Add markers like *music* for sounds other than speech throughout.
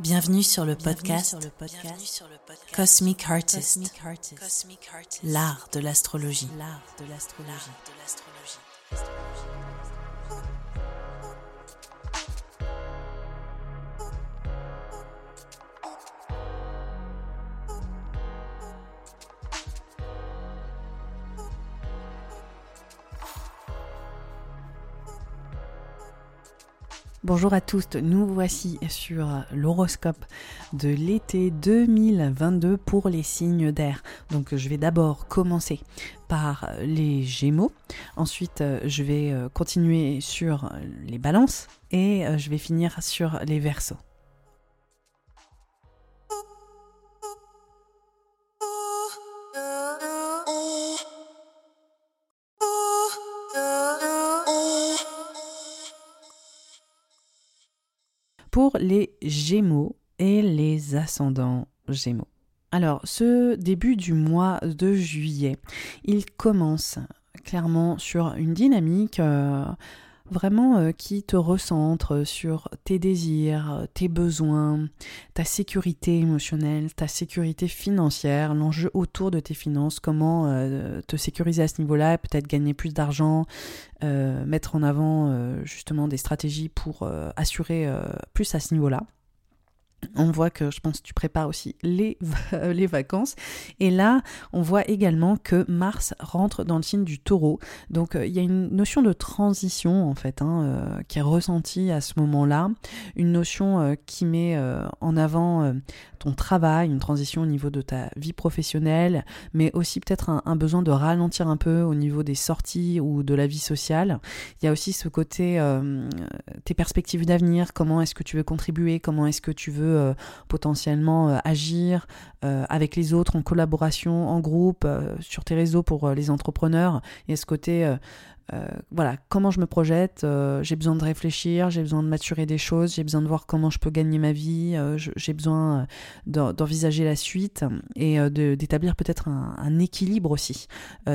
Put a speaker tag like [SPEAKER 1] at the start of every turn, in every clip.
[SPEAKER 1] Bienvenue sur le podcast, Cosmic Artist, l'art de l'astrologie.
[SPEAKER 2] Bonjour à tous, nous voici sur l'horoscope de l'été 2022 pour les signes d'air. Donc je vais d'abord commencer par les Gémeaux, ensuite je vais continuer sur les Balances et je vais finir sur les Verseaux. Les Gémeaux et les ascendants Gémeaux. Alors, ce début du mois de juillet, il commence clairement sur une dynamique euh, vraiment euh, qui te recentre sur tes désirs, tes besoins, ta sécurité émotionnelle, ta sécurité financière, l'enjeu autour de tes finances, comment euh, te sécuriser à ce niveau-là, peut-être gagner plus d'argent, euh, mettre en avant justement des stratégies pour assurer plus à ce niveau-là. On voit que je pense que tu prépares aussi les, les vacances. Et là, on voit également que Mars rentre dans le signe du taureau. Donc euh, il y a une notion de transition en fait hein, euh, qui est ressentie à ce moment-là. Une notion euh, qui met en avant ton travail, une transition au niveau de ta vie professionnelle, mais aussi peut-être un, besoin de ralentir un peu au niveau des sorties ou de la vie sociale. Il y a aussi ce côté, tes perspectives d'avenir, comment est-ce que tu veux contribuer, comment est-ce que tu veux euh, potentiellement euh, agir euh, avec les autres en collaboration, en groupe, sur tes réseaux pour les entrepreneurs. Il y a ce côté euh, voilà, comment je me projette, euh, j'ai besoin de réfléchir, j'ai besoin de maturer des choses, j'ai besoin de voir comment je peux gagner ma vie, euh, j'ai besoin d'envisager la suite et d'établir peut-être un, équilibre aussi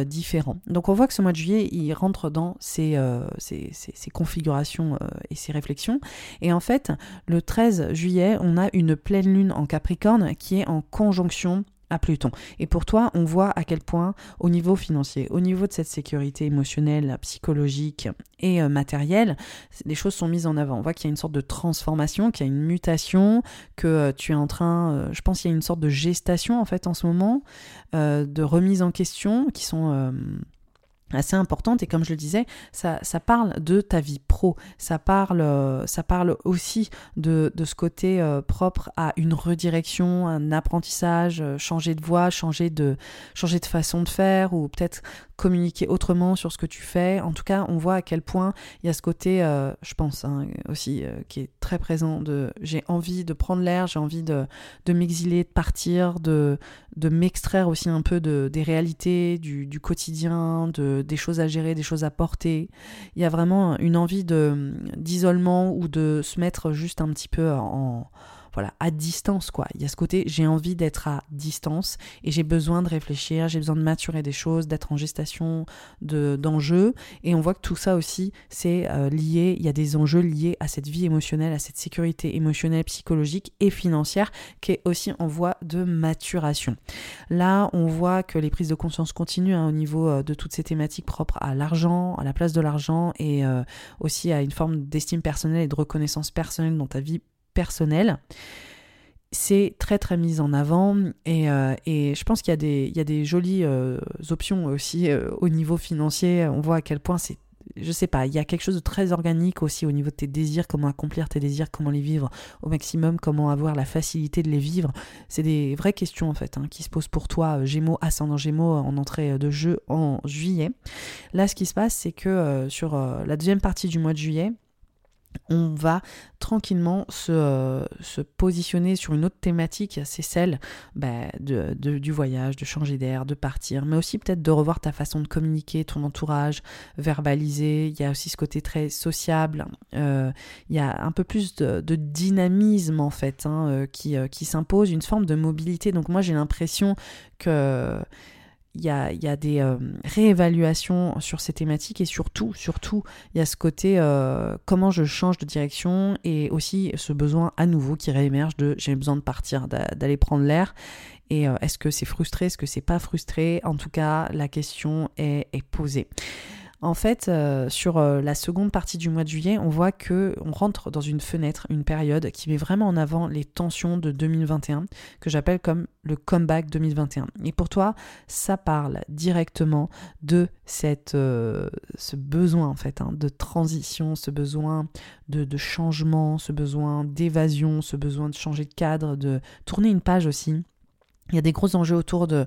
[SPEAKER 2] différent. Donc on voit que ce mois de juillet, il rentre dans ces, ces, ces configurations et ces réflexions. Et en fait, le 13 juillet, on a une pleine lune en Capricorne qui est en conjonction à Pluton. Et pour toi, on voit à quel point, au niveau financier, au niveau de cette sécurité émotionnelle, psychologique et euh, matérielle, les choses sont mises en avant. On voit qu'il y a une sorte de transformation, qu'il y a une mutation, que euh, tu es en train, euh, je pense qu'il y a une sorte de gestation en fait en ce moment, de remise en question qui sont assez importante et comme je le disais, ça, ça, parle de ta vie pro, ça parle, euh, ça parle aussi de, de ce côté euh, propre à une redirection, un apprentissage, euh, changer de voie, changer de, changer de façon de faire ou peut-être communiquer autrement sur ce que tu fais. En tout cas, on voit à quel point il y a ce côté, je pense hein, aussi, qui est très présent de j'ai envie de prendre l'air, j'ai envie de, de m'exiler, de partir, de, de m'extraire aussi un peu de, des réalités, du, du quotidien, de des choses à gérer, des choses à porter. Il y a vraiment une envie d'isolement ou de se mettre juste un petit peu en, voilà, à distance quoi. Il y a ce côté j'ai envie d'être à distance et j'ai besoin de réfléchir, j'ai besoin de maturer des choses, d'être en gestation de d'enjeux et on voit que tout ça aussi c'est euh, lié, il y a des enjeux liés à cette vie émotionnelle, à cette sécurité émotionnelle, psychologique et financière qui est aussi en voie de maturation. Là, on voit que les prises de conscience continuent hein, au niveau euh, de toutes ces thématiques propres à l'argent, à la place de l'argent et euh, aussi à une forme d'estime personnelle et de reconnaissance personnelle dans ta vie personnel. C'est très très mis en avant et, euh, je pense qu'il y a des, il y a des jolies euh, options aussi euh, au niveau financier. On voit à quel point c'est je sais pas, il y a quelque chose de très organique aussi au niveau de tes désirs, comment accomplir tes désirs, comment les vivre au maximum, comment avoir la facilité de les vivre. C'est des vraies questions en fait hein, qui se posent pour toi, Gémeaux, ascendant Gémeaux en entrée de jeu en juillet. Là, ce qui se passe, c'est que sur la deuxième partie du mois de juillet, on va tranquillement se, se, positionner sur une autre thématique, c'est celle bah, de, du voyage, de changer d'air, de partir, mais aussi peut-être de revoir ta façon de communiquer, ton entourage, verbaliser. Il y a aussi ce côté très sociable. Euh, il y a un peu plus de, dynamisme en fait hein, euh, euh, qui s'impose, une forme de mobilité. Donc moi j'ai l'impression que il y a, y a, des euh, réévaluations sur ces thématiques et surtout, surtout, il y a ce côté euh, comment je change de direction et aussi ce besoin à nouveau qui réémerge de j'ai besoin de partir, d'aller prendre l'air. Et euh, est-ce que c'est frustré, est-ce que c'est pas frustré? En tout cas, la question est, est posée. En fait, euh, sur euh, la seconde partie du mois de juillet, on voit que on rentre dans une fenêtre, une période qui met vraiment en avant les tensions de 2021, que j'appelle comme le comeback 2021. Et pour toi, ça parle directement de euh, ce besoin en fait hein, de transition, ce besoin de changement, ce besoin d'évasion, ce besoin de changer de cadre, de tourner une page aussi il y a des gros enjeux autour de,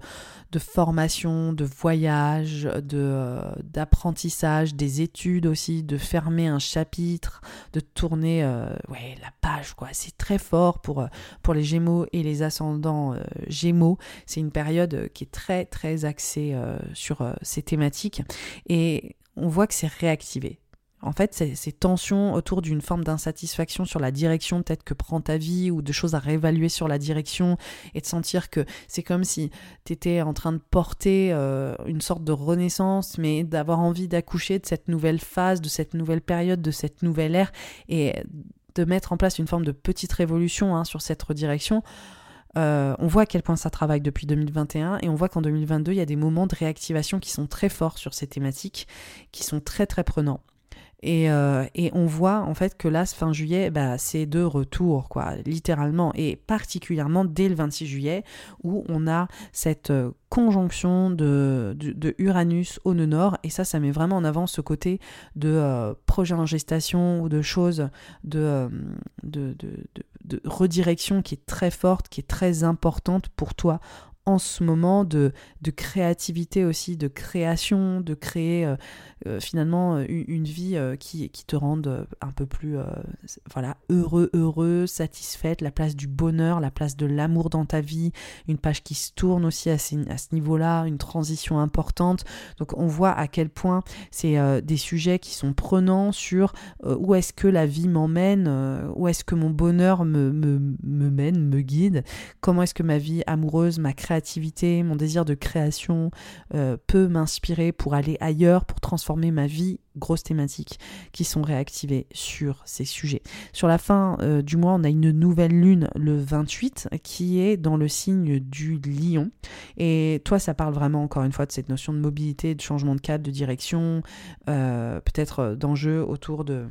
[SPEAKER 2] de formation, de voyage, de, euh, d'apprentissage, des études aussi, de fermer un chapitre, de tourner euh, ouais, la page. quoi. C'est très fort pour, euh, pour les Gémeaux et les ascendants Gémeaux. C'est une période qui est très très axée sur ces thématiques et on voit que c'est réactivé. En fait, ces, tensions autour d'une forme d'insatisfaction sur la direction peut-être que prend ta vie ou de choses à réévaluer sur la direction et de sentir que c'est comme si tu étais en train de porter euh, une sorte de renaissance, mais d'avoir envie d'accoucher de cette nouvelle phase, de cette nouvelle période, de cette nouvelle ère et de mettre en place une forme de petite révolution hein, sur cette redirection. Euh, on voit à quel point ça travaille depuis 2021 et on voit qu'en 2022, il y a des moments de réactivation qui sont très forts sur ces thématiques, qui sont très très prenants. Euh, et, on voit en fait que là, fin juillet, bah, c'est de retour, quoi, littéralement, et particulièrement dès le 26 juillet, où on a cette euh, conjonction de, Uranus au nœud et ça, ça met vraiment en avant ce côté de euh, projet en gestation ou de choses de redirection qui est très forte, qui est très importante pour toi en ce moment de, de créativité aussi, de création, de créer euh, euh, finalement euh, une, vie qui, qui, te rende un peu plus voilà, heureux, heureux, satisfaite, la place du bonheur, la place de l'amour dans ta vie, une page qui se tourne aussi à, ce niveau-là, une transition importante. Donc on voit à quel point c'est des sujets qui sont prenants sur où est-ce que la vie m'emmène, où est-ce que mon bonheur me, me, mène, me guide, comment est-ce que ma vie amoureuse, ma mon désir de création euh, peut m'inspirer pour aller ailleurs, pour transformer ma vie. Grosses thématiques qui sont réactivées sur ces sujets. Sur la fin euh, du mois, on a une nouvelle lune le 28 qui est dans le signe du lion. Et toi, ça parle vraiment encore une fois de cette notion de mobilité, de changement de cadre, de direction, euh, peut-être d'enjeux autour de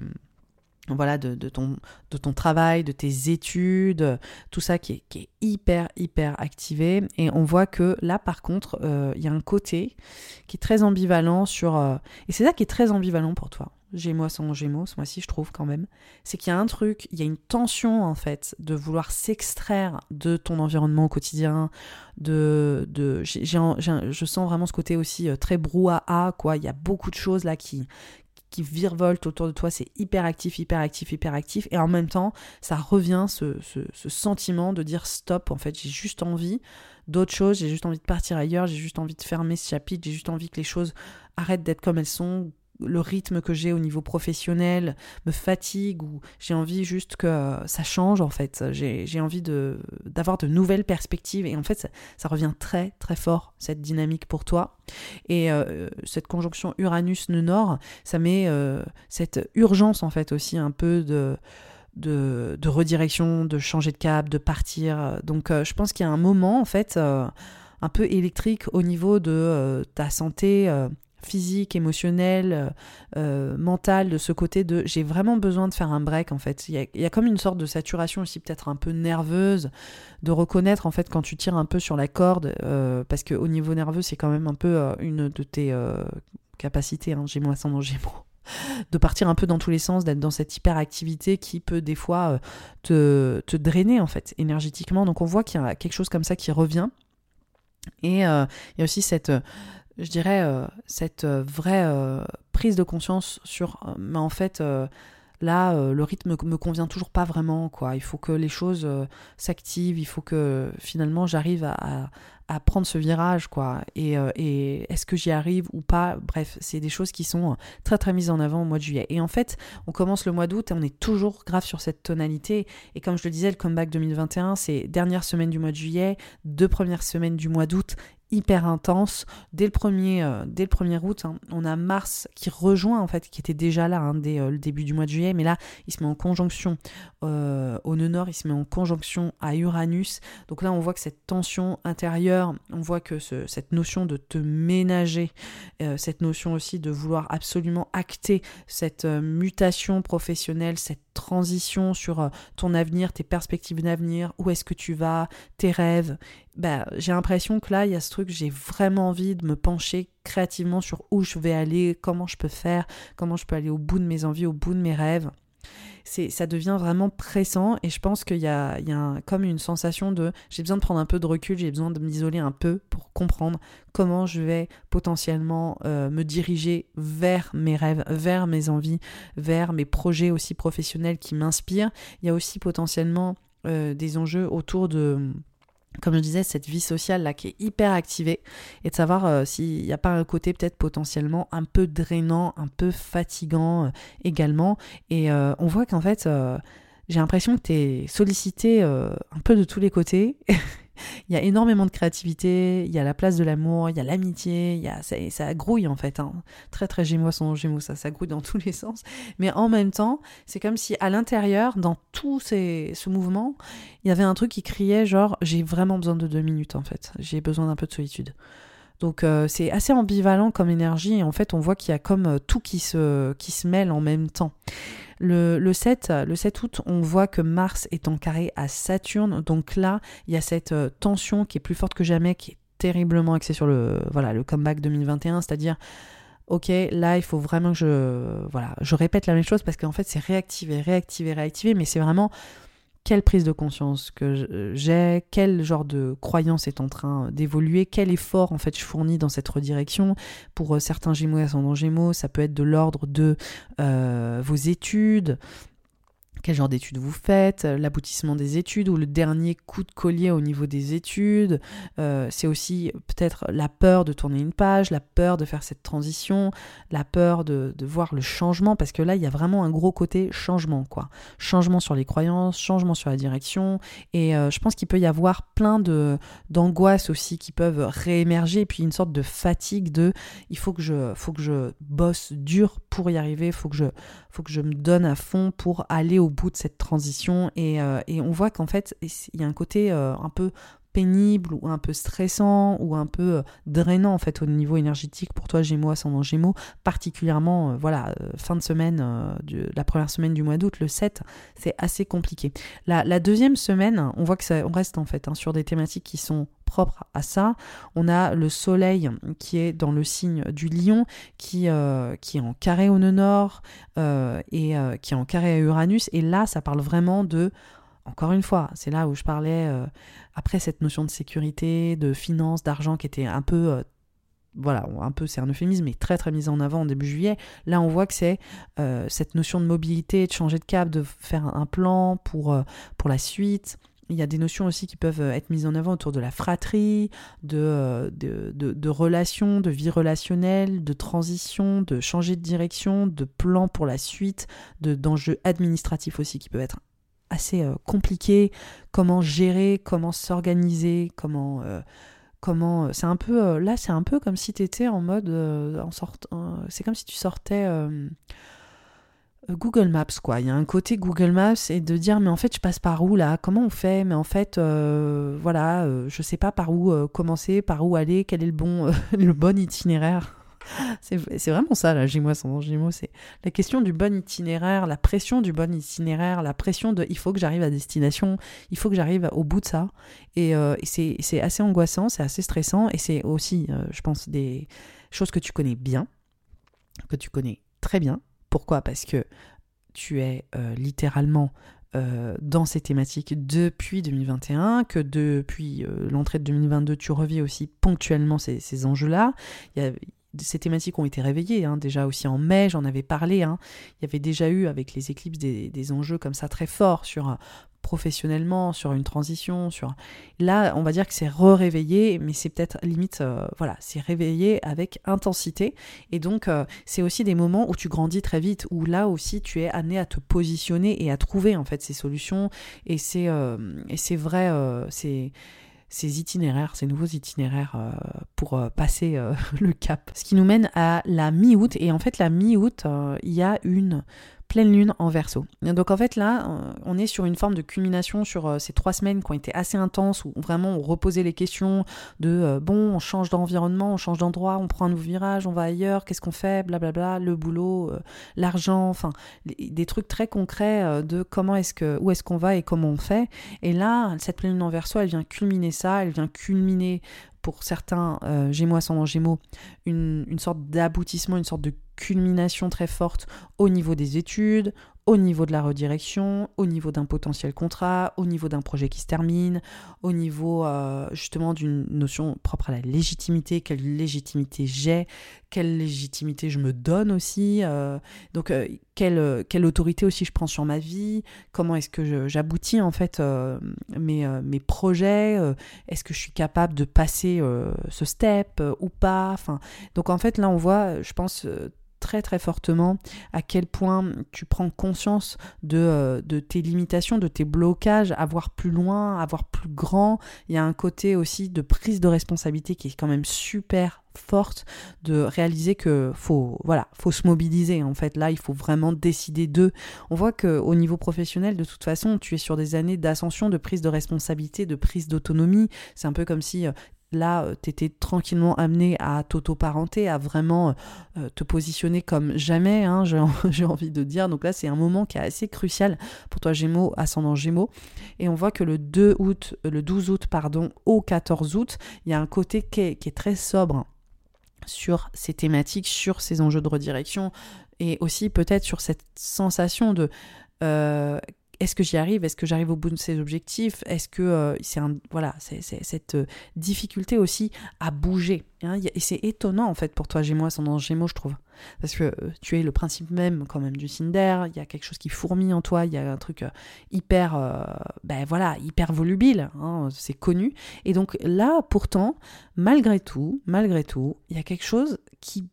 [SPEAKER 2] voilà, de, ton, travail, de tes études, tout ça qui est, hyper, hyper activé. Et on voit que là, par contre, euh, il y a un côté qui est très ambivalent sur... Euh, et c'est ça qui est très ambivalent pour toi. Gémeaux sans Gémeaux, ce mois-ci, je trouve quand même. C'est qu'il y a un truc, il y a une tension, en fait, de vouloir s'extraire de ton environnement au quotidien, de... de je sens vraiment ce côté aussi euh, très brouhaha, quoi. Il y a beaucoup de choses là qui, qui virevolte autour de toi, c'est hyper actif, hyper actif, hyper actif, et en même temps, ça revient ce, ce, sentiment de dire stop, en fait, j'ai juste envie d'autre chose, j'ai juste envie de partir ailleurs, j'ai juste envie de fermer ce chapitre, j'ai juste envie que les choses arrêtent d'être comme elles sont, le rythme que j'ai au niveau professionnel me fatigue ou j'ai envie juste que ça change en fait. J'ai envie d'avoir de, nouvelles perspectives et en fait ça, revient très très fort cette dynamique pour toi. Et euh, cette conjonction Uranus-Nord, ça met euh, cette urgence en fait aussi un peu de, de, redirection, de changer de cap, de partir. Donc euh, je pense qu'il y a un moment en fait un peu électrique au niveau de ta santé physique, émotionnel, euh, euh, mental, de ce côté de j'ai vraiment besoin de faire un break en fait. Il y, a, comme une sorte de saturation aussi peut-être un peu nerveuse, de reconnaître en fait quand tu tires un peu sur la corde, euh, parce qu'au niveau nerveux c'est quand même un peu une de tes capacités, hein, j'ai moins sans Gémeaux *laughs* de partir un peu dans tous les sens, d'être dans cette hyperactivité qui peut des fois te, te, drainer en fait énergétiquement. Donc on voit qu'il y a quelque chose comme ça qui revient. Et il y a aussi cette, je dirais, euh, cette euh, vraie euh, prise de conscience sur, mais en fait, là, le rythme me convient toujours pas vraiment, quoi. Il faut que les choses s'activent, il faut que finalement j'arrive à, prendre ce virage, quoi. Et, et est-ce que j'y arrive ou pas? Bref, c'est des choses qui sont très très mises en avant au mois de juillet. Et en fait, on commence le mois d'août et on est toujours grave sur cette tonalité. Et comme je le disais, le comeback 2021, c'est dernière semaine du mois de juillet, deux premières semaines du mois d'août hyper intense dès le premier er dès le août hein. on a Mars qui rejoint en fait qui était déjà là hein, dès euh, le début du mois de juillet mais là il se met en conjonction euh, au nœud nord il se met en conjonction à Uranus donc là on voit que cette tension intérieure on voit que cette notion de te ménager cette notion aussi de vouloir absolument acter cette mutation professionnelle cette transition sur ton avenir tes perspectives d'avenir où est-ce que tu vas tes rêves bah, j'ai l'impression que là, il y a ce truc, j'ai vraiment envie de me pencher créativement sur où je vais aller, comment je peux faire, comment je peux aller au bout de mes envies, au bout de mes rêves. Ça devient vraiment pressant et je pense qu'il y a, il y a comme une sensation de j'ai besoin de prendre un peu de recul, j'ai besoin de m'isoler un peu pour comprendre comment je vais potentiellement euh, me diriger vers mes rêves, vers mes envies, vers mes projets aussi professionnels qui m'inspirent. Il y a aussi potentiellement euh, des enjeux autour de comme je disais, cette vie sociale là qui est hyper activée et de savoir euh, s'il n'y a pas un côté peut-être potentiellement un peu drainant, un peu fatigant euh, également. Et euh, on voit qu'en fait, j'ai l'impression que tu es sollicité un peu de tous les côtés *laughs* il y a énormément de créativité, il y a la place de l'amour, il y a l'amitié, il y a, ça, ça grouille en fait. Hein. Très très gémeaux son gémeaux, ça, ça grouille dans *laughs* tous les sens. Mais en même temps, c'est comme si à l'intérieur, dans tout ces, ce mouvement, il y avait un truc qui criait genre j'ai vraiment besoin de deux minutes en fait, j'ai besoin d'un peu de solitude. Donc euh, c'est assez ambivalent comme énergie et en fait on voit qu'il y a comme euh, tout qui se, qui se mêle en même temps. Le, 7, le 7 août, on voit que Mars est en carré à Saturne. Donc là, il y a cette euh, tension qui est plus forte que jamais, qui est terriblement axée sur le, voilà, le comeback 2021, c'est-à-dire ok, là, il faut vraiment que je, je répète la même chose parce qu'en fait, c'est réactiver, réactiver, réactiver, mais c'est vraiment quelle prise de conscience que j'ai, quel genre de croyance est en train d'évoluer, quel effort en fait je fournis dans cette redirection. Pour euh, certains Gémeaux et ascendants Gémeaux, ça peut être de l'ordre de euh, vos études, quel genre d'études vous faites, euh, l'aboutissement des études ou le dernier coup de collier au niveau des études. Euh, c'est aussi peut-être la peur de tourner une page, la peur de faire cette transition, la peur de, voir le changement, parce que là, il y a vraiment un gros côté changement, quoi. Changement sur les croyances, changement sur la direction, et euh, je pense qu'il peut y avoir plein de d'angoisses aussi qui peuvent réémerger, et puis une sorte de fatigue de il faut que je, faut que je bosse dur pour y arriver, il faut que je, faut que je me donne à fond pour aller au bout de cette transition. Et, euh, on voit qu'en fait, il y a un côté euh, un peu pénible ou un peu stressant ou un peu euh, drainant fait au niveau énergétique pour toi Gémeaux ascendant Gémeaux particulièrement voilà fin de semaine la première semaine du mois d'août le 7 c'est assez compliqué la, deuxième semaine on voit que ça on reste en fait hein, sur des thématiques qui sont propre à ça. On a le soleil qui est dans le signe du lion, qui, euh, qui est en carré au nœud nord euh, et euh, qui est en carré à Uranus. Et là, ça parle vraiment de... Encore une fois, c'est là où je parlais, après cette notion de sécurité, de finance, d'argent qui était un peu voilà, un peu c'est un euphémisme, mais très très mise en avant en début juillet. Là, on voit que c'est cette notion de mobilité, de changer de cap, de faire un plan pour, pour la suite, il y a des notions aussi qui peuvent euh, être mises en avant autour de la fratrie, euh, de, de, de, relations, de vie relationnelle, de transition, de changer de direction, de plan pour la suite, d'enjeux administratifs aussi qui peuvent être assez euh, compliqués. Comment gérer, comment s'organiser, comment... comment c'est un peu là c'est un peu comme si tu étais en mode en sortant c'est comme si tu sortais euh, Google Maps, quoi. Il y a un côté Google Maps et de dire, mais en fait, je passe par où là? Comment on fait? Mais en fait, euh, voilà, euh, je sais pas par où commencer, par où aller, quel est le bon, *laughs* le bon itinéraire. C'est vraiment ça, Gémeaux, sans Gémeaux. C'est la question du bon itinéraire, la pression du bon itinéraire, la pression de il faut que j'arrive à destination, il faut que j'arrive au bout de ça. Et, et c'est assez angoissant, c'est assez stressant. Et c'est aussi, je pense, des choses que tu connais bien, que tu connais très bien, pourquoi? Parce que tu es euh, littéralement euh, dans ces thématiques depuis 2021, que depuis euh, l'entrée de 2022, tu revis aussi ponctuellement ces, enjeux-là. Ces thématiques ont été réveillées, hein, déjà aussi en mai, j'en avais parlé. Hein. Il y avait déjà eu avec les éclipses des, des enjeux comme ça très forts sur professionnellement, sur une transition, sur là, on va dire que c'est re-réveillé, mais c'est peut-être limite, euh, voilà, c'est réveillé avec intensité. Et donc, euh, c'est aussi des moments où tu grandis très vite, où là aussi tu es amené à te positionner et à trouver en fait ces solutions. Et c'est, euh, et c'est vrai, c'est ces itinéraires, ces nouveaux itinéraires euh, pour euh, passer euh, *laughs* le cap. Ce qui nous mène à la mi-août. Et en fait, la mi-août, il y a une pleine lune en verso. Donc en fait là, euh, on est sur une forme de culmination sur euh, ces trois semaines qui ont été assez intenses, où vraiment on reposait les questions de euh, bon, on change d'environnement, on change d'endroit, on prend un nouveau virage, on va ailleurs, qu'est-ce qu'on fait, blablabla, le boulot, l'argent, enfin des trucs très concrets de comment est-ce que, où est-ce qu'on va et comment on fait. Et là, cette pleine lune en verso, elle vient culminer ça, elle vient culminer pour certains euh, Gémeaux ascendant Gémeaux, une, une sorte d'aboutissement, une sorte de culmination très forte au niveau des études, au niveau de la redirection, au niveau d'un potentiel contrat, au niveau d'un projet qui se termine, au niveau euh, justement d'une notion propre à la légitimité, quelle légitimité j'ai, quelle légitimité je me donne aussi, euh, donc euh, quelle, quelle, autorité aussi je prends sur ma vie, comment est-ce que j'aboutis en fait mes, mes, projets, est-ce que je suis capable de passer ce step ou pas, enfin, donc en fait là on voit, je pense, très très fortement à quel point tu prends conscience de, euh, de, tes limitations, de tes blocages, à voir plus loin, à voir plus grand. Il y a un côté aussi de prise de responsabilité qui est quand même super forte de réaliser que faut voilà faut se mobiliser en fait. Là il faut vraiment décider de on voit que au niveau professionnel de toute façon tu es sur des années d'ascension de prise de responsabilité de prise d'autonomie. C'est un peu comme si euh, là, euh, tu étais tranquillement amené à t'auto-parenter, à vraiment euh, te positionner comme jamais, hein, *laughs* j'ai envie de dire. Donc là, c'est un moment qui est assez crucial pour toi, Gémeaux, ascendant Gémeaux. Et on voit que le 2 août, euh, le 12 août, pardon, au 14 août, il y a un côté qui est, très sobre sur ces thématiques, sur ces enjeux de redirection, et aussi peut-être sur cette sensation de est-ce que j'y arrive? Est-ce que j'arrive au bout de ces objectifs? Est-ce que euh, c'est un voilà, c'est cette euh, difficulté aussi à bouger. Hein, et c'est étonnant en fait pour toi Gémeaux, ascendant Gémeaux, je trouve, parce que euh, tu es le principe même quand même du Cinder. Il y a quelque chose qui fourmille en toi. Il y a un truc hyper, ben voilà, hyper volubile. Hein, c'est connu. Et donc là, pourtant, malgré tout, malgré tout, il y a quelque chose qui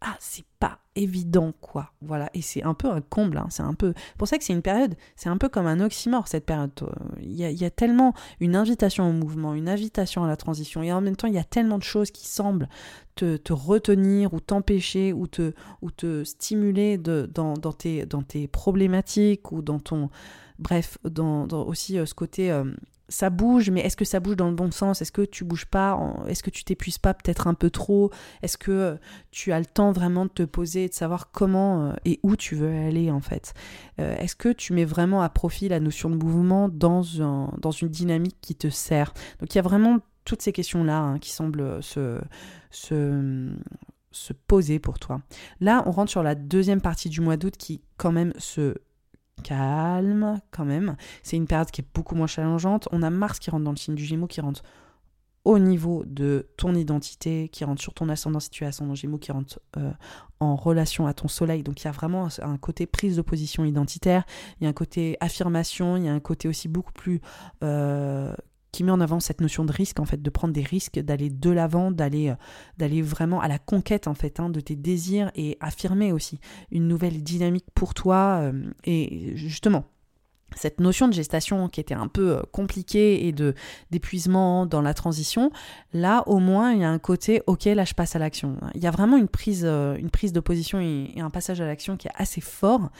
[SPEAKER 2] ah, c'est pas évident, quoi. Voilà, et c'est un peu un comble, hein. c'est un peu... pour ça que c'est une période, c'est un peu comme un oxymore, cette période. Il y, a, il y, a, tellement une invitation au mouvement, une invitation à la transition, et en même temps, il y a tellement de choses qui semblent te, te retenir ou t'empêcher ou te, ou te stimuler dans tes problématiques ou dans ton... Bref, dans, aussi euh, ce côté... Euh, ça bouge, mais est-ce que ça bouge dans le bon sens? Est-ce que tu bouges pas Est-ce que tu t'épuises pas peut-être un peu trop? Est-ce que euh, tu as le temps vraiment de te poser et de savoir comment et où tu veux aller en fait? Est-ce que tu mets vraiment à profit la notion de mouvement dans une dynamique qui te sert? Donc il y a vraiment toutes ces questions-là hein, qui semblent se, se, se poser pour toi. Là, on rentre sur la deuxième partie du mois d'août qui quand même se calme quand même. C'est une période qui est beaucoup moins challengeante. On a Mars qui rentre dans le signe du Gémeaux, qui rentre au niveau de ton identité, qui rentre sur ton ascendant si tu es ascendant Gémeaux, qui rentre euh, en relation à ton Soleil. Donc il y a vraiment un côté prise de position identitaire, il y a un côté affirmation, il y a un côté aussi beaucoup plus euh, qui met en avant cette notion de risque, en fait, de prendre des risques, d'aller de l'avant, d'aller euh, vraiment à la conquête, en fait, hein, de tes désirs et affirmer aussi une nouvelle dynamique pour toi. Euh, et justement, cette notion de gestation qui était un peu euh, compliquée et de d'épuisement dans la transition, là au moins il y a un côté ok là je passe à l'action. Il y a vraiment une prise euh, une prise d'opposition et, un passage à l'action qui est assez fort,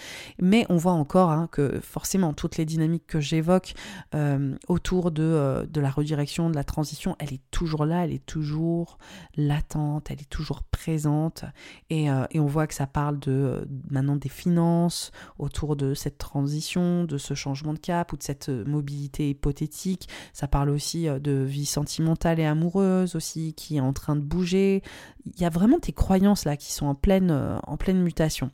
[SPEAKER 2] mais on voit encore hein, que forcément toutes les dynamiques que j'évoque euh, autour de, de la redirection, de la transition, elle est toujours là, elle est toujours latente, elle est toujours présente et, et on voit que ça parle de maintenant des finances autour de cette transition, de ce changement de cap ou de cette euh, mobilité hypothétique. Ça parle aussi euh, de vie sentimentale et amoureuse aussi qui est en train de bouger. Il y a vraiment tes croyances là qui sont en pleine, euh, en pleine mutation.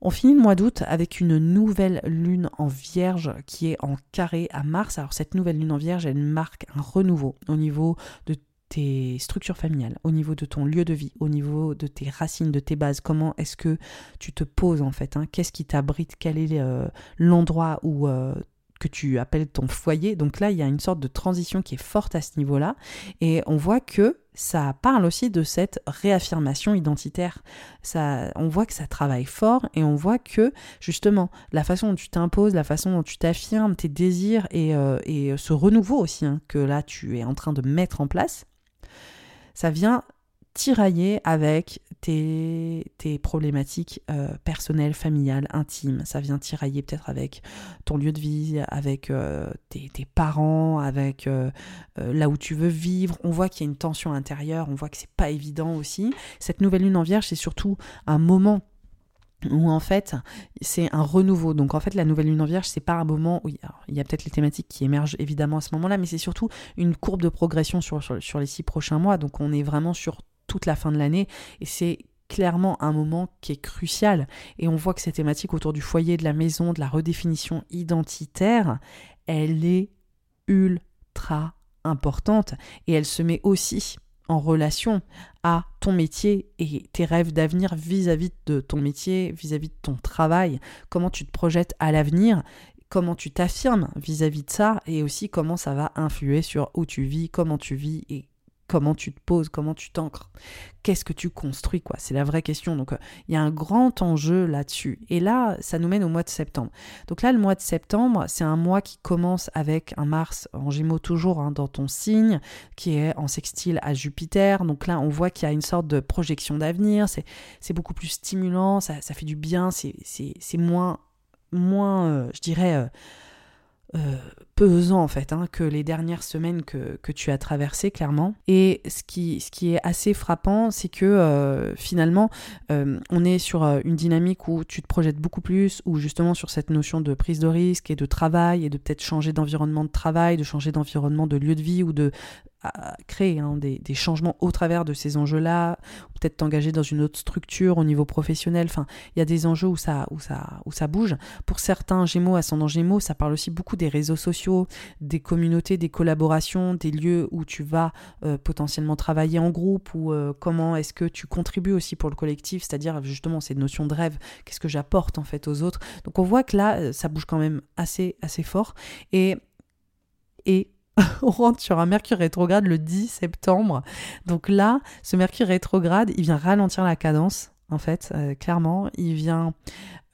[SPEAKER 2] On finit le mois d'août avec une nouvelle lune en vierge qui est en carré à Mars. Alors cette nouvelle lune en vierge, elle marque un renouveau au niveau de structures familiales, au niveau de ton lieu de vie, au niveau de tes racines, de tes bases, comment est-ce que tu te poses en fait, hein? qu'est-ce qui t'abrite, quel est euh, l'endroit où euh, que tu appelles ton foyer? Donc là, il y a une sorte de transition qui est forte à ce niveau-là. Et on voit que ça parle aussi de cette réaffirmation identitaire. Ça, on voit que ça travaille fort et on voit que justement la façon dont tu t'imposes, la façon dont tu t'affirmes, tes désirs et, euh, ce renouveau aussi hein, que là tu es en train de mettre en place, ça vient tirailler avec tes, tes problématiques euh, personnelles, familiales, intimes. Ça vient tirailler peut-être avec ton lieu de vie, avec euh, tes, parents, avec euh, là où tu veux vivre. On voit qu'il y a une tension intérieure, on voit que c'est pas évident aussi. Cette nouvelle lune en vierge, c'est surtout un moment où en fait c'est un renouveau. Donc en fait la nouvelle lune en vierge c'est pas un moment où il y a, peut-être les thématiques qui émergent évidemment à ce moment-là, mais c'est surtout une courbe de progression sur, sur, les six prochains mois. Donc on est vraiment sur toute la fin de l'année et c'est clairement un moment qui est crucial et on voit que cette thématique autour du foyer, de la maison, de la redéfinition identitaire, elle est ultra importante et elle se met aussi en relation à ton métier et tes rêves d'avenir vis-à-vis de ton métier, vis-à-vis de ton travail, comment tu te projettes à l'avenir, comment tu t'affirmes vis-à-vis de ça? Et aussi comment ça va influer sur où tu vis, comment tu vis et comment tu te poses, comment tu t'ancres, qu'est-ce que tu construis, quoi. C'est la vraie question. Donc, euh, il y a un grand enjeu là-dessus. Et là, ça nous mène au mois de septembre. Donc là, le mois de septembre, c'est un mois qui commence avec un Mars en Gémeaux toujours hein, dans ton signe, qui est en sextile à Jupiter. Donc là, on voit qu'il y a une sorte de projection d'avenir. C'est beaucoup plus stimulant, ça, fait du bien, c'est moins, moins, euh, je dirais. Euh, euh, pesant en fait hein, que les dernières semaines que, tu as traversées clairement. Et ce qui, ce qui est assez frappant, c'est que euh, finalement, euh, on est sur une dynamique où tu te projettes beaucoup plus, ou justement sur cette notion de prise de risque et de travail, et de peut-être changer d'environnement de travail, de changer d'environnement de lieu de vie, ou de créer hein, des, changements au travers de ces enjeux-là, peut-être t'engager dans une autre structure au niveau professionnel. Enfin, il y a des enjeux où ça, où ça, où ça bouge. Pour certains Gémeaux, ascendant Gémeaux, ça parle aussi beaucoup des réseaux sociaux, des communautés, des collaborations, des lieux où tu vas euh, potentiellement travailler en groupe ou euh, comment est-ce que tu contribues aussi pour le collectif, c'est-à-dire justement cette notion de rêve, qu'est-ce que j'apporte en fait aux autres? Donc on voit que là, euh, ça bouge quand même assez, assez fort. Et, et *laughs* on rentre sur un Mercure rétrograde le 10 septembre. Donc là, ce Mercure rétrograde, il vient ralentir la cadence, en fait, euh, clairement. Il vient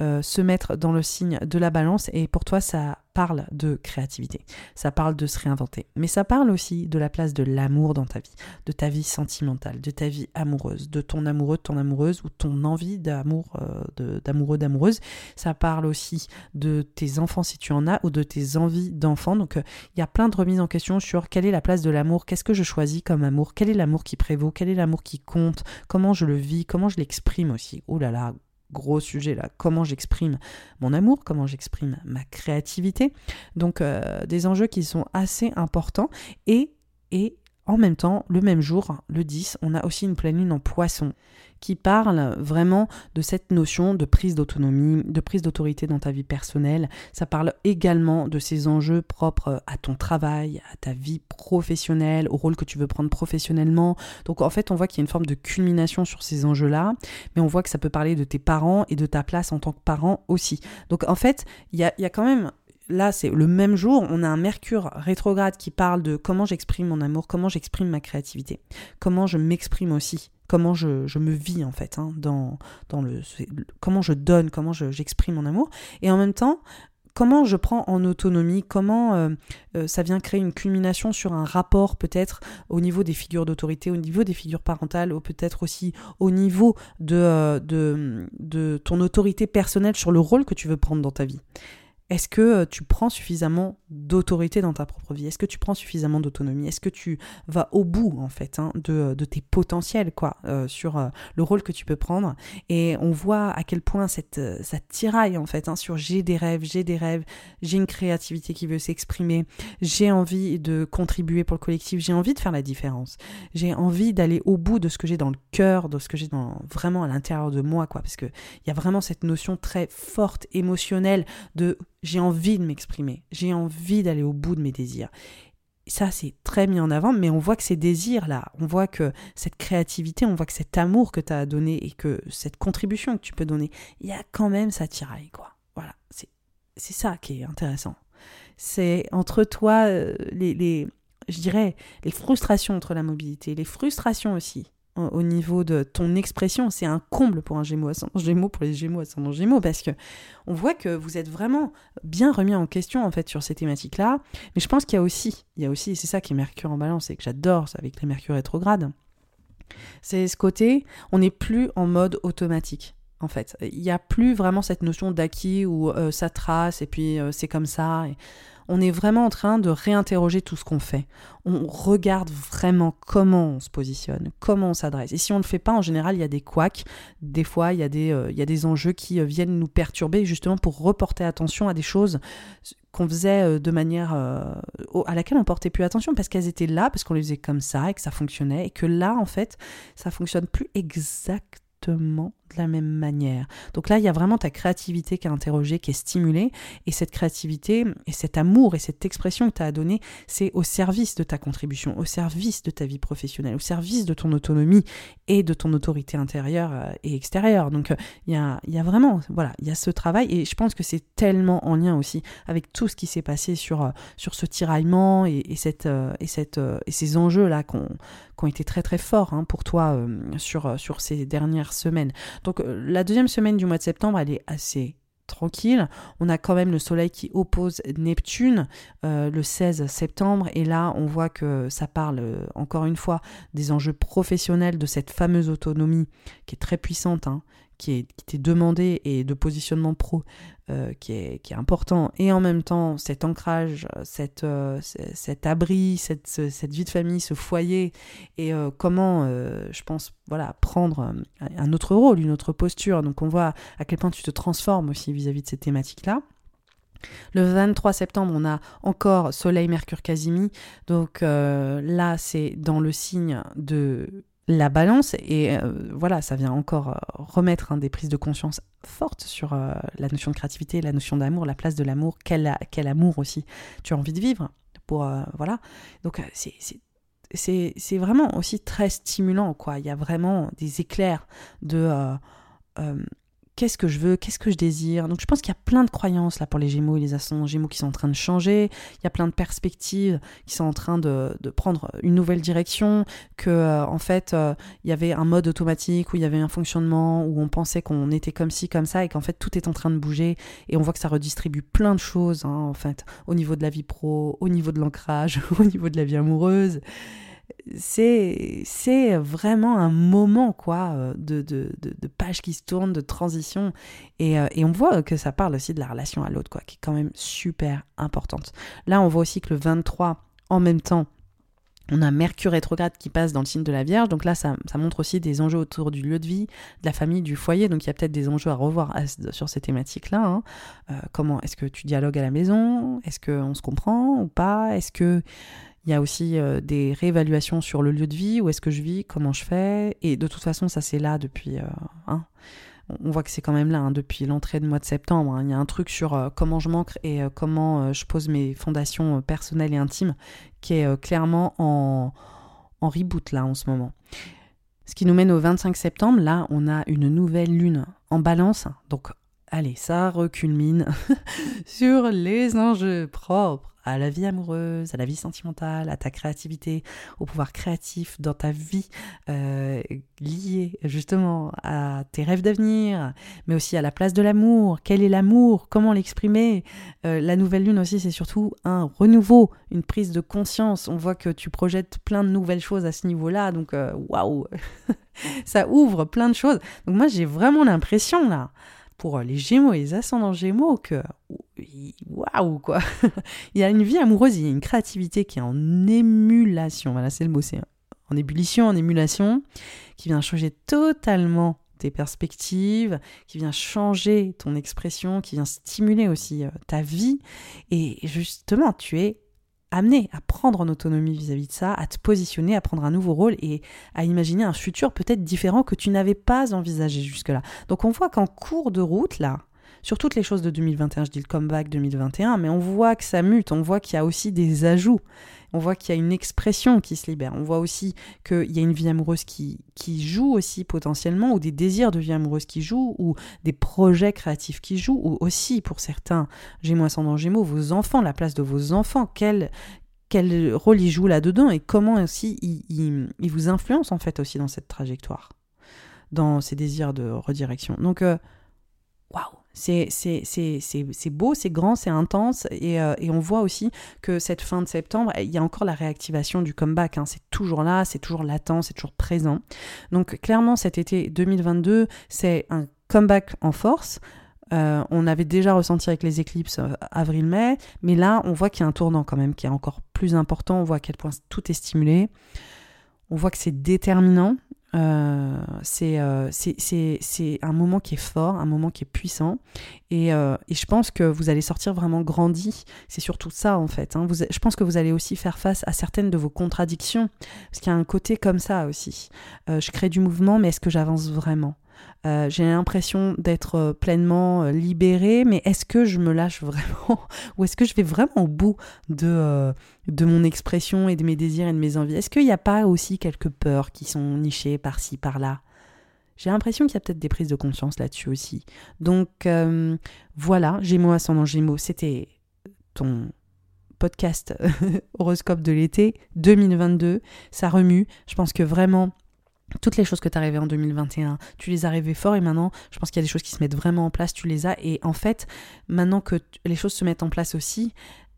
[SPEAKER 2] euh, se mettre dans le signe de la balance et pour toi, ça parle de créativité, ça parle de se réinventer, mais ça parle aussi de la place de l'amour dans ta vie, de ta vie sentimentale, de ta vie amoureuse, de ton amoureux, de ton amoureuse ou ton envie d'amour, euh, d'amoureux, d'amoureuse. Ça parle aussi de tes enfants si tu en as ou de tes envies d'enfants. Donc euh, il y a plein de remises en question sur quelle est la place de l'amour, qu'est-ce que je choisis comme amour, quel est l'amour qui prévaut, quel est l'amour qui compte, comment je le vis, comment je l'exprime aussi. Oh là là, gros sujet là, comment j'exprime mon amour, comment j'exprime ma créativité. Donc euh, des enjeux qui sont assez importants et, et en même temps, le même jour, le 10, on a aussi une pleine lune en poisson qui parle vraiment de cette notion de prise d'autonomie, de prise d'autorité dans ta vie personnelle. Ça parle également de ces enjeux propres à ton travail, à ta vie professionnelle, au rôle que tu veux prendre professionnellement. Donc en fait, on voit qu'il y a une forme de culmination sur ces enjeux-là, mais on voit que ça peut parler de tes parents et de ta place en tant que parent aussi. Donc en fait, il y y a quand même là, c'est le même jour, on a un Mercure rétrograde qui parle de comment j'exprime mon amour, comment j'exprime ma créativité, comment je m'exprime aussi, comment je, me vis en fait, hein, dans, le, comment je donne, comment j'exprime mon amour, et en même temps, comment je prends en autonomie, comment euh, euh, ça vient créer une culmination sur un rapport peut-être au niveau des figures d'autorité, au niveau des figures parentales, ou peut-être aussi au niveau de, euh, de, de ton autorité personnelle sur le rôle que tu veux prendre dans ta vie. Est-ce que euh, tu prends suffisamment d'autorité dans ta propre vie? Est-ce que tu prends suffisamment d'autonomie? Est-ce que tu vas au bout en fait hein, de, de, tes potentiels quoi euh, sur euh, le rôle que tu peux prendre? Et on voit à quel point cette ça tiraille en fait hein, sur j'ai des rêves, j'ai des rêves, j'ai une créativité qui veut s'exprimer, j'ai envie de contribuer pour le collectif, j'ai envie de faire la différence, j'ai envie d'aller au bout de ce que j'ai dans le cœur, de ce que j'ai vraiment à l'intérieur de moi quoi, parce que il y a vraiment cette notion très forte émotionnelle de j'ai envie de m'exprimer, j'ai envie d'aller au bout de mes désirs. Ça, c'est très mis en avant, mais on voit que ces désirs-là, on voit que cette créativité, on voit que cet amour que tu as donné et que cette contribution que tu peux donner, il y a quand même ça tiraille, quoi. Voilà, c'est ça qui est intéressant. C'est entre toi, euh, les, les je dirais, les frustrations entre la mobilité, les frustrations aussi au niveau de ton expression, c'est un comble pour un Gémeaux ascendant Gémeaux, pour les Gémeaux ascendant Gémeaux, parce que on voit que vous êtes vraiment bien remis en question en fait sur ces thématiques-là. Mais je pense qu'il y a aussi, il y a aussi, c'est ça qui est Mercure en Balance et que j'adore avec les Mercure rétrogrades. C'est ce côté, on n'est plus en mode automatique en fait. Il n'y a plus vraiment cette notion d'acquis où euh, ça trace et puis euh, c'est comme ça on est vraiment en train de réinterroger tout ce qu'on fait. On regarde vraiment comment on se positionne, comment on s'adresse. Et si on ne le fait pas, en général, il y a des couacs. Des fois, il y a des, euh, enjeux qui euh, viennent nous perturber justement pour reporter attention à des choses qu'on faisait euh, de manière à laquelle on portait plus attention parce qu'elles étaient là, parce qu'on les faisait comme ça et que ça fonctionnait. Et que là, en fait, ça fonctionne plus exactement de la même manière. Donc là, il y a vraiment ta créativité qui est interrogée, qui est stimulée, et cette créativité et cet amour et cette expression que tu as donné, c'est au service de ta contribution, au service de ta vie professionnelle, au service de ton autonomie et de ton autorité intérieure euh, et extérieure. Donc euh, il y a, vraiment, voilà, il y a ce travail, et je pense que c'est tellement en lien aussi avec tout ce qui s'est passé sur, euh, ce tiraillement et ces enjeux-là qui ont été très très forts hein, pour toi sur, sur ces dernières semaines. Donc euh, la deuxième semaine du mois de septembre, elle est assez tranquille. On a quand même le Soleil qui oppose Neptune euh, le 16 septembre et là on voit que ça parle euh, encore une fois des enjeux professionnels de cette fameuse autonomie qui est très puissante, hein, qui est, qui demandé et de positionnement pro euh, qui, est, qui, est, important. Et en même temps, cet ancrage, cette, euh, cet abri, cette, cette, vie de famille, ce foyer, et euh, comment, je pense, voilà, prendre un autre rôle, une autre posture. Donc on voit à quel point tu te transformes aussi vis-à-vis -vis de ces thématiques-là. Le 23 septembre, on a encore Soleil, Mercure, Casimi. Donc là, c'est dans le signe de la balance et euh, voilà ça vient encore euh, remettre hein, des prises de conscience fortes sur euh, la notion de créativité la notion d'amour la place de l'amour quel, quel amour aussi tu as envie de vivre pour voilà. Donc c'est vraiment aussi très stimulant quoi. Il y a vraiment des éclairs de qu'est-ce que je veux, qu'est-ce que je désire. Donc je pense qu'il y a plein de croyances là pour les Gémeaux et les ascendants Gémeaux qui sont en train de changer. Il y a plein de perspectives qui sont en train de, prendre une nouvelle direction. Que euh, en fait euh, il y avait un mode automatique où il y avait un fonctionnement où on pensait qu'on était comme ci comme ça et qu'en fait tout est en train de bouger et on voit que ça redistribue plein de choses hein, en fait au niveau de la vie pro, au niveau de l'ancrage, *laughs* au niveau de la vie amoureuse c'est vraiment un moment quoi euh, de, de, de, page qui se tourne, de transition. Et, euh, et, on voit que ça parle aussi de la relation à l'autre, quoi, qui est quand même super importante. Là, on voit aussi que le 23, en même temps, on a Mercure rétrograde qui passe dans le signe de la Vierge. Donc là, ça, ça, montre aussi des enjeux autour du lieu de vie, de la famille, du foyer. Donc il y a peut-être des enjeux à revoir sur ces thématiques-là. Hein. Euh, comment est-ce que tu dialogues à la maison? Est-ce qu'on se comprend ou pas? Est-ce que il y a aussi euh, des réévaluations sur le lieu de vie, où est-ce que je vis, comment je fais. Et de toute façon, ça c'est là depuis... Euh, hein, on voit que c'est quand même là hein, depuis l'entrée de mois de septembre. Hein. Il y a un truc sur euh, comment je manque et comment je pose mes fondations personnelles et intimes qui est clairement en, en reboot là en ce moment. Ce qui nous mène au 25 septembre, là on a une nouvelle lune en balance. Donc allez, ça reculmine *laughs* sur les enjeux propres à la vie amoureuse, à la vie sentimentale, à ta créativité, au pouvoir créatif dans ta vie, euh, lié justement à tes rêves d'avenir, mais aussi à la place de l'amour. Quel est l'amour? Comment l'exprimer? Euh, La nouvelle lune aussi, c'est surtout un renouveau, une prise de conscience. On voit que tu projettes plein de nouvelles choses à ce niveau-là, donc euh, waouh *laughs* Ça ouvre plein de choses. Donc moi, j'ai vraiment l'impression là pour les Gémeaux et les ascendants Gémeaux que waouh quoi *laughs* il y a une vie amoureuse il y a une créativité qui est en émulation voilà c'est le mot c'est en ébullition en émulation qui vient changer totalement tes perspectives, qui vient changer ton expression, qui vient stimuler aussi euh, ta vie. Et justement, tu es amener à prendre en autonomie vis-à-vis de ça, à te positionner, à prendre un nouveau rôle et à imaginer un futur peut-être différent que tu n'avais pas envisagé jusque-là. Donc on voit qu'en cours de route, là, sur toutes les choses de 2021, je dis le comeback 2021, mais on voit que ça mute, on voit qu'il y a aussi des ajouts on voit qu'il y a une expression qui se libère. On voit aussi qu'il y a une vie amoureuse qui, qui joue aussi potentiellement, ou des désirs de vie amoureuse qui jouent, ou des projets créatifs qui jouent, ou aussi pour certains Gémeaux ascendant Gémeaux, vos enfants, la place de vos enfants, quel rôle il joue là-dedans et comment aussi il, il, vous influence en fait aussi dans cette trajectoire, dans ses désirs de redirection. Donc, euh, waouh, c'est beau, c'est grand, c'est intense. Et, euh, et, on voit aussi que cette fin de septembre, il y a encore la réactivation du comeback. Hein. C'est toujours là, c'est toujours latent, c'est toujours présent. Donc clairement, cet été 2022, c'est un comeback en force. Euh, on avait déjà ressenti avec les éclipses euh, avril-mai, mais là, on voit qu'il y a un tournant quand même qui est encore plus important. On voit à quel point tout est stimulé. On voit que c'est déterminant. Euh, c'est un moment qui est fort, un moment qui est puissant. Et, et je pense que vous allez sortir vraiment grandi. C'est surtout ça, en fait. Hein. Je pense que vous allez aussi faire face à certaines de vos contradictions. Parce qu'il y a un côté comme ça aussi. je crée du mouvement, mais est-ce que j'avance vraiment? Euh, j'ai l'impression d'être euh, pleinement euh, libérée, mais est-ce que je me lâche *laughs* vraiment Ou est-ce que je vais vraiment au bout de, de mon expression et de mes désirs et de mes envies? Est-ce qu'il n'y a pas aussi quelques peurs qui sont nichées par-ci, par-là? J'ai l'impression qu'il y a peut-être des prises de conscience là-dessus aussi. Donc voilà, Gémeaux ascendant Gémeaux, c'était ton podcast *laughs* horoscope de l'été 2022. Ça remue. Je pense que vraiment toutes les choses que tu as rêvées en 2021, tu les as rêvées fort et maintenant, je pense qu'il y a des choses qui se mettent vraiment en place, tu les as. Et en fait, maintenant que les choses se mettent en place aussi,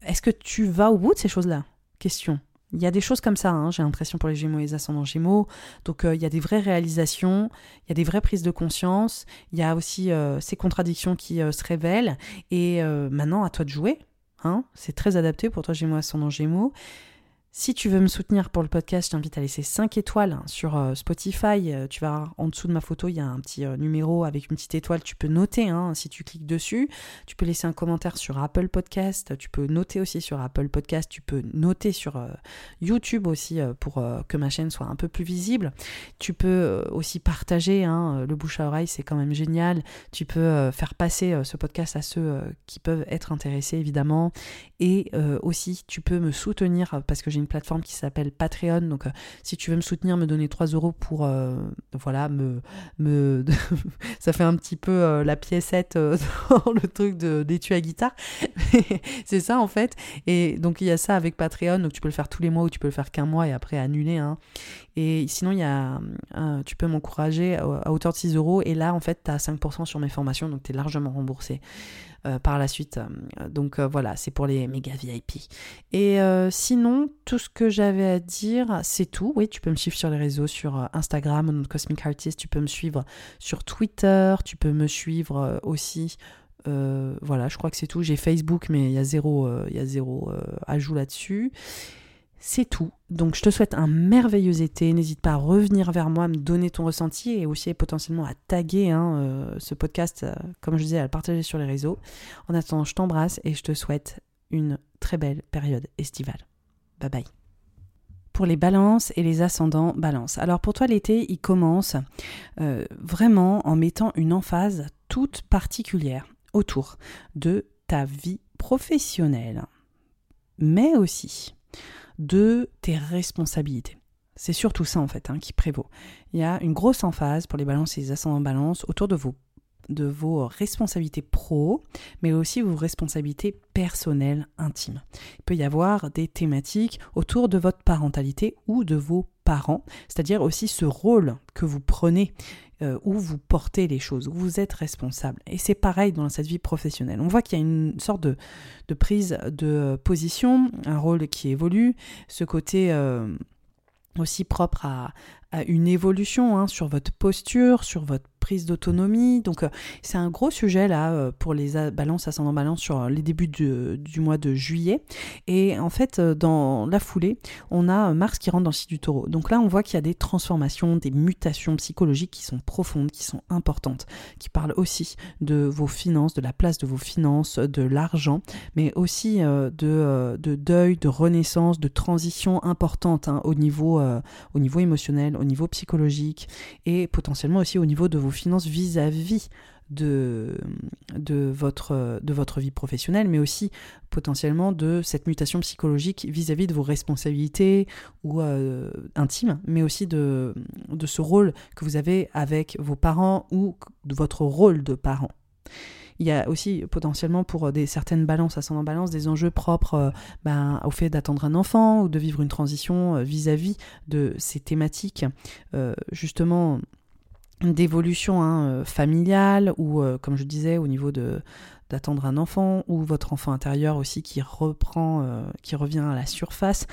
[SPEAKER 2] est-ce que tu vas au bout de ces choses-là? Question. Il y a des choses comme ça, hein, j'ai l'impression pour les Gémeaux et les ascendants Gémeaux. Donc euh, il y a des vraies réalisations, il y a des vraies prises de conscience, il y a aussi euh, ces contradictions qui euh, se révèlent. Et maintenant, à toi de jouer. Hein, c'est très adapté pour toi Gémeaux, ascendant Gémeaux. Si tu veux me soutenir pour le podcast, je t'invite à laisser 5 étoiles sur euh, Spotify. Euh, tu vas en dessous de ma photo, il y a un petit euh, numéro avec une petite étoile. Tu peux noter hein, si tu cliques dessus. Tu peux laisser un commentaire sur Apple Podcast. Tu peux noter aussi sur Apple Podcast. Tu peux noter sur YouTube aussi pour que ma chaîne soit un peu plus visible. Tu peux aussi partager. Hein, le bouche à oreille, c'est quand même génial. Tu peux faire passer ce podcast à ceux qui peuvent être intéressés, évidemment. Et aussi, tu peux me soutenir parce que j'ai une plateforme qui s'appelle Patreon. Donc, euh, si tu veux me soutenir, me donner 3 euros pour, euh, voilà, me, me *laughs* ça fait un petit peu euh, la piécette *laughs* dans le truc d'étui à guitare. *laughs* c'est ça, en fait. Et donc, il y a ça avec Patreon. Donc, tu peux le faire tous les mois ou tu peux le faire qu'un mois et après annuler. Hein. Et sinon, il y a, tu peux m'encourager à hauteur de 6 euros. Et là, en fait, tu as 5% sur mes formations. Donc, tu es largement remboursé. Euh, par la suite. Donc euh, voilà, c'est pour les méga VIP. Et euh, sinon, tout ce que j'avais à dire, c'est tout. Oui, tu peux me suivre sur les réseaux, sur Instagram, Cosmic Artist, tu peux me suivre sur Twitter, tu peux me suivre aussi. voilà, je crois que c'est tout. J'ai Facebook, mais il y a zéro, il y a zéro ajout là-dessus. C'est tout. Donc je te souhaite un merveilleux été. N'hésite pas à revenir vers moi, me donner ton ressenti et aussi potentiellement à taguer hein, euh, ce podcast, euh, comme je disais, à le partager sur les réseaux. En attendant, je t'embrasse et je te souhaite une très belle période estivale. Bye bye. Pour les balances et les ascendants balance. Alors pour toi l'été, il commence euh, vraiment en mettant une emphase toute particulière autour de ta vie professionnelle, mais aussi de tes responsabilités. C'est surtout ça en fait hein, qui prévaut. Il y a une grosse emphase pour les balances et les ascendants balance autour de vos, de vos responsabilités pro, mais aussi vos responsabilités personnelles intimes. Il peut y avoir des thématiques autour de votre parentalité ou de vos parents, c'est-à-dire aussi ce rôle que vous prenez euh, où vous portez les choses, où vous êtes responsable. Et c'est pareil dans cette vie professionnelle. On voit qu'il y a une sorte de, prise de position, un rôle qui évolue, ce côté euh, aussi propre à, une évolution hein, sur votre posture, sur votre prise d'autonomie. Donc euh, c'est un gros sujet là euh, pour les balances ascendant balance sur euh, les débuts du mois de juillet. Et en fait, dans la foulée, on a Mars qui rentre dans le site du taureau. Donc là, on voit qu'il y a des transformations, des mutations psychologiques qui sont profondes, qui sont importantes, qui parlent aussi de vos finances, de la place de vos finances, de l'argent, mais aussi de, de, deuil, de renaissance, de transition importante hein, au, niveau, au niveau émotionnel, au niveau psychologique et potentiellement aussi au niveau de vos finances vis-à-vis de, de, votre, de votre vie professionnelle, mais aussi potentiellement de cette mutation psychologique vis-à-vis de vos responsabilités ou euh, intimes, mais aussi de, de ce rôle que vous avez avec vos parents ou de votre rôle de parent. il y a aussi potentiellement pour des certaines balances, ascendant balance, des enjeux propres ben, au fait d'attendre un enfant ou de vivre une transition vis-à-vis de ces thématiques, justement d'évolution hein, familiale ou, comme je disais, au niveau de d'attendre un enfant ou votre enfant intérieur aussi qui reprend, qui revient à la surface.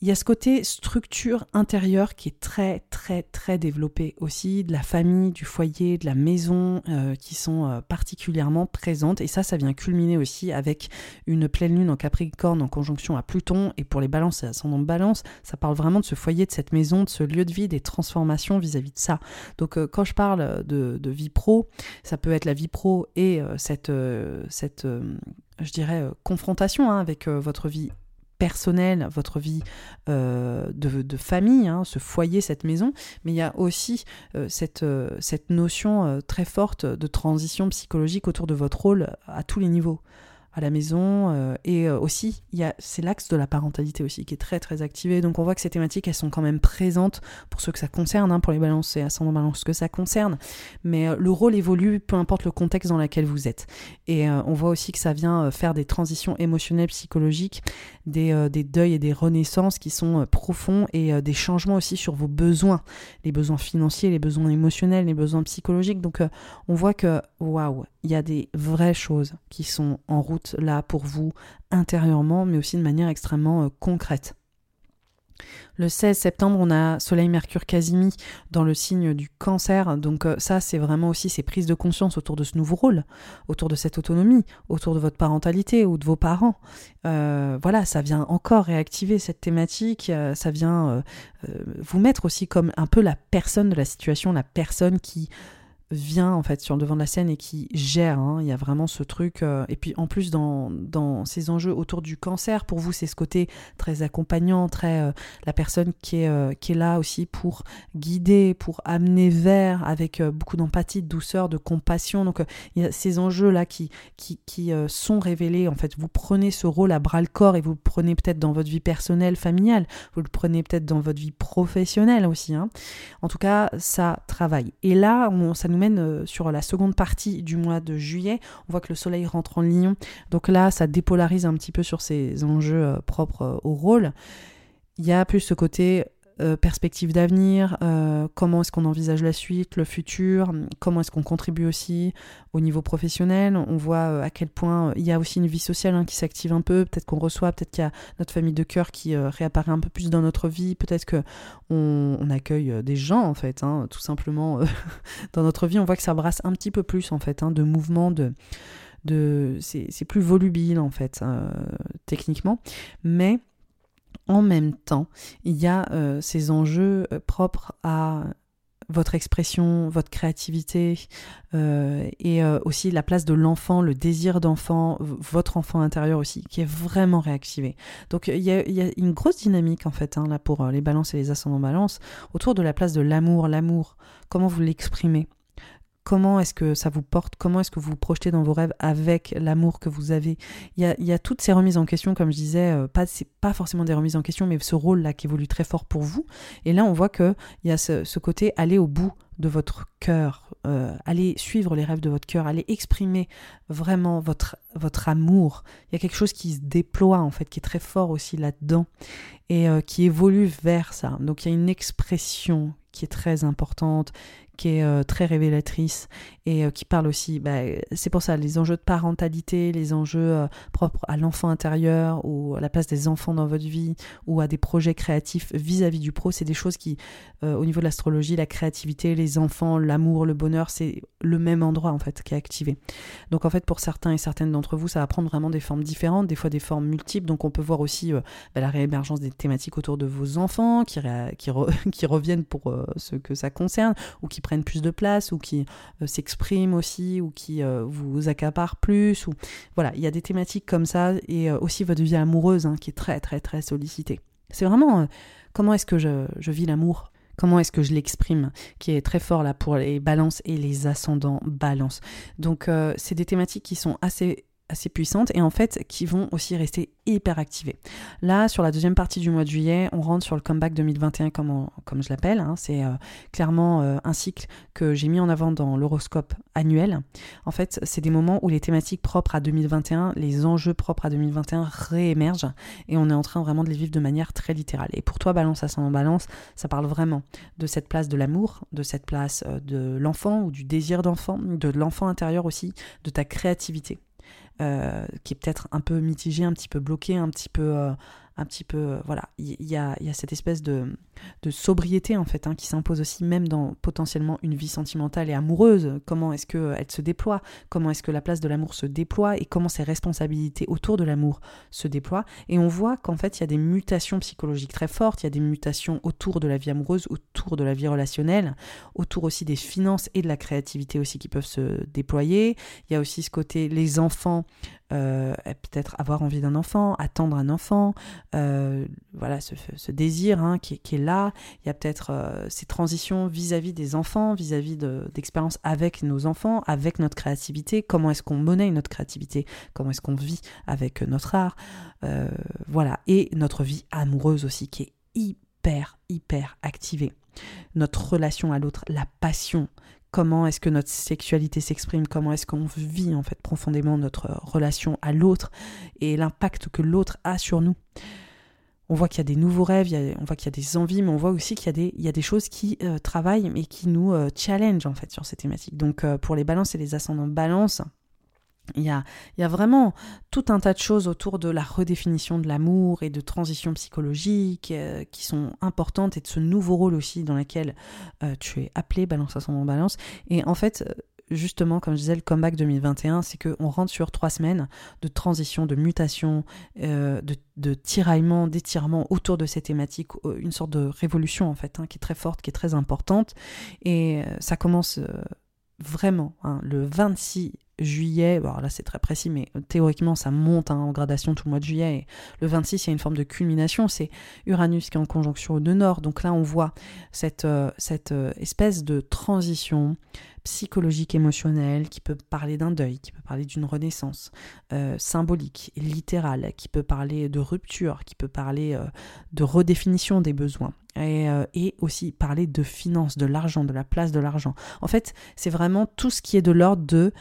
[SPEAKER 2] Il y a ce côté structure intérieure qui est très très très développé aussi, de la famille, du foyer, de la maison euh, qui sont euh, particulièrement présentes. Et ça, ça vient culminer aussi avec une pleine lune en Capricorne en conjonction à Pluton. Et pour les balances et ascendant balance, ça parle vraiment de ce foyer, de cette maison, de ce lieu de vie, des transformations vis-à-vis de ça. Donc euh, quand je parle de, vie pro, ça peut être la vie pro et cette, cette je dirais, confrontation hein, avec votre vie personnel, votre vie euh, de, famille, hein, ce foyer, cette maison, mais il y a aussi euh, euh, cette notion très forte de transition psychologique autour de votre rôle à tous les niveaux à la maison. Euh, et euh, aussi, il y a, c'est l'axe de la parentalité aussi qui est très très activé. Donc on voit que ces thématiques, elles sont quand même présentes pour ceux que ça concerne, hein, pour les balances et ascendant balance que ça concerne. Mais euh, le rôle évolue, peu importe le contexte dans lequel vous êtes. Et on voit aussi que ça vient faire des transitions émotionnelles, psychologiques, des, des deuils et des renaissances qui sont profonds et des changements aussi sur vos besoins, les besoins financiers, les besoins émotionnels, les besoins psychologiques. Donc on voit que, waouh, il y a des vraies choses qui sont en route là pour vous intérieurement, mais aussi de manière extrêmement euh, concrète. Le 16 septembre, on a Soleil Mercure Casimi dans le signe du cancer. Donc euh, ça, c'est vraiment aussi ces prises de conscience autour de ce nouveau rôle, autour de cette autonomie, autour de votre parentalité ou de vos parents. Euh, voilà, ça vient encore réactiver cette thématique. ça vient vous mettre aussi comme un peu la personne de la situation, la personne qui vient en fait sur le devant de la scène et qui gère. Hein. Il y a vraiment ce truc. Euh, et puis en plus dans, dans ces enjeux autour du cancer, pour vous c'est ce côté très accompagnant, très euh, la personne qui est, euh, qui est là aussi pour guider, pour amener vers avec beaucoup d'empathie, de douceur, de compassion. Donc il y a ces enjeux là qui, qui, qui sont révélés. En fait, vous prenez ce rôle à bras le corps et vous le prenez peut-être dans votre vie personnelle, familiale. Vous le prenez peut-être dans votre vie professionnelle aussi. Hein. En tout cas, ça travaille. Et là, ça nous mène euh, sur la seconde partie du mois de juillet. On voit que le soleil rentre en lion. Donc là, ça dépolarise un petit peu sur ces enjeux euh, propres euh, au rôle. Il y a plus ce côté euh, perspective d'avenir, euh, comment est-ce qu'on envisage la suite, le futur, comment est-ce qu'on contribue aussi au niveau professionnel. On voit euh, à quel point il y a aussi une vie sociale hein, qui s'active un peu, peut-être qu'on reçoit, peut-être qu'il y a notre famille de cœur qui réapparaît un peu plus dans notre vie, peut-être qu'on on accueille des gens en fait, hein, tout simplement *laughs* dans notre vie. On voit que ça brasse un petit peu plus en fait, hein, de mouvements, de... de c'est plus volubile en fait, techniquement, mais en même temps, il y a euh, ces enjeux euh, propres à votre expression, votre créativité euh, et aussi la place de l'enfant, le désir d'enfant, votre enfant intérieur aussi, qui est vraiment réactivé. Donc il y a, une grosse dynamique en fait hein, là pour les balances et les ascendants balance autour de la place de l'amour, l'amour, comment vous l'exprimez? Comment est-ce que ça vous porte, comment est-ce que vous vous projetez dans vos rêves avec l'amour que vous avez. Il y a, toutes ces remises en question, comme je disais, euh, pas, c'est pas forcément des remises en question, mais ce rôle-là qui évolue très fort pour vous. Et là, on voit qu'il y a ce, côté aller au bout de votre cœur, euh, aller suivre les rêves de votre cœur, aller exprimer vraiment votre, votre amour. Il y a quelque chose qui se déploie en fait, qui est très fort aussi là-dedans et euh, qui évolue vers ça. Donc il y a une expression qui est très importante, qui est euh, très révélatrice et euh, qui parle aussi, bah, c'est pour ça, les enjeux de parentalité, les enjeux euh, propres à l'enfant intérieur ou à la place des enfants dans votre vie ou à des projets créatifs vis-à-vis du pro, c'est des choses qui, au niveau de l'astrologie, la créativité, les enfants, l'amour, le bonheur, c'est le même endroit en fait qui est activé. Donc en fait, pour certains et certaines d'entre vous, ça va prendre vraiment des formes différentes, des fois des formes multiples. Donc on peut voir aussi bah, la réémergence des thématiques autour de vos enfants qui, *laughs* reviennent pour ce que ça concerne ou qui prennent plus de place ou qui euh, s'expriment aussi ou qui euh, vous accaparent plus ou voilà il y a des thématiques comme ça et euh, aussi votre vie amoureuse hein, qui est très très très sollicitée. C'est vraiment comment est-ce que je, je vis l'amour? Comment est-ce que je l'exprime, qui est très fort là pour les balances et les ascendants balance. Donc c'est des thématiques qui sont assez assez puissantes et en fait qui vont aussi rester hyper activées. Là, sur la deuxième partie du mois de juillet, on rentre sur le comeback 2021 comme, comme je l'appelle. Hein. C'est euh, clairement euh, un cycle que j'ai mis en avant dans l'horoscope annuel. En fait, c'est des moments où les thématiques propres à 2021, les enjeux propres à 2021 réémergent et on est en train vraiment de les vivre de manière très littérale. Et pour toi, balance en balance, ça parle vraiment de cette place de l'amour, de cette place euh, de l'enfant ou du désir d'enfant, de l'enfant intérieur aussi, de ta créativité. Euh, qui est peut-être un peu mitigé, un petit peu bloqué, un petit peu, euh, un petit peu, euh, voilà, il y, a, cette espèce de, de sobriété en fait hein, qui s'impose aussi même dans potentiellement une vie sentimentale et amoureuse. Comment est-ce que elle se déploie? Comment est-ce que la place de l'amour se déploie? Et comment ses responsabilités autour de l'amour se déploient? Et on voit qu'en fait il y a des mutations psychologiques très fortes, il y a des mutations autour de la vie amoureuse, autour de la vie relationnelle, autour aussi des finances et de la créativité aussi qui peuvent se déployer. Il y a aussi ce côté les enfants euh, peut-être avoir envie d'un enfant, attendre un enfant, euh, voilà ce, désir hein, qui, est là. Il y a peut-être euh, ces transitions vis-à-vis des enfants, vis-à-vis d'expériences avec nos enfants, avec notre créativité. Comment est-ce qu'on monnaie notre créativité? Comment est-ce qu'on vit avec notre art? Voilà et notre vie amoureuse aussi qui est hyper hyper activée. Notre relation à l'autre, la passion, comment est-ce que notre sexualité s'exprime, comment est-ce qu'on vit en fait profondément notre relation à l'autre et l'impact que l'autre a sur nous. On voit qu'il y a des nouveaux rêves, on voit qu'il y a des envies, mais on voit aussi qu'il y a des, choses qui euh, travaillent et qui nous euh, challenge sur ces thématiques. Donc euh, pour les balances et les ascendants balance, il y, a, il y a, vraiment tout un tas de choses autour de la redéfinition de l'amour et de transition psychologique euh, qui sont importantes et de ce nouveau rôle aussi dans lequel euh, tu es appelé, balance à son balance. Et en fait, euh, justement, comme je disais, le comeback 2021, c'est qu'on rentre sur trois semaines de transition, de mutation, de, tiraillement, d'étirement autour de ces thématiques, une sorte de révolution en fait, hein, qui est très forte, qui est très importante. Et ça commence vraiment hein, le 26 juillet, alors là c'est très précis, mais théoriquement ça monte hein, en gradation tout le mois de juillet. Et le 26, il y a une forme de culmination, c'est Uranus qui est en conjonction au nord. Donc là on voit cette, euh, cette euh, espèce de transition psychologique, émotionnelle, qui peut parler d'un deuil, qui peut parler d'une renaissance euh, symbolique, littérale, qui peut parler de rupture, qui peut parler de redéfinition des besoins. Et, et, aussi parler de finances, de l'argent, de la place de l'argent. En fait, c'est vraiment tout ce qui est de l'ordre de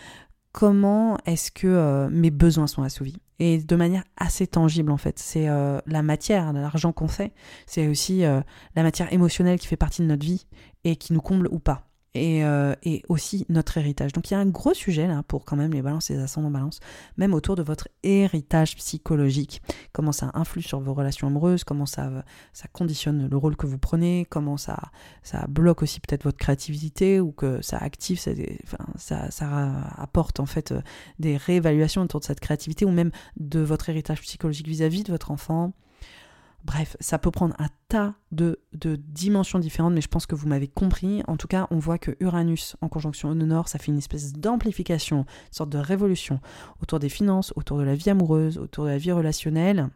[SPEAKER 2] comment est-ce que euh, mes besoins sont assouvis? Et de manière assez tangible en fait. C'est euh, la matière, l'argent qu'on fait, c'est aussi euh, la matière émotionnelle qui fait partie de notre vie et qui nous comble ou pas. Euh, et, aussi notre héritage. Donc il y a un gros sujet là pour quand même les balances et les ascendants balance, même autour de votre héritage psychologique. Comment ça influe sur vos relations amoureuses, comment ça, ça conditionne le rôle que vous prenez, comment ça, ça bloque aussi peut-être votre créativité ou que ça active, ça, apporte en fait euh, des réévaluations autour de cette créativité ou même de votre héritage psychologique vis à -vis de votre enfant. Bref, ça peut prendre un tas de, dimensions différentes, mais je pense que vous m'avez compris. En tout cas, on voit que Uranus en conjonction au nord, ça fait une espèce d'amplification, une sorte de révolution autour des finances, autour de la vie amoureuse, autour de la vie relationnelle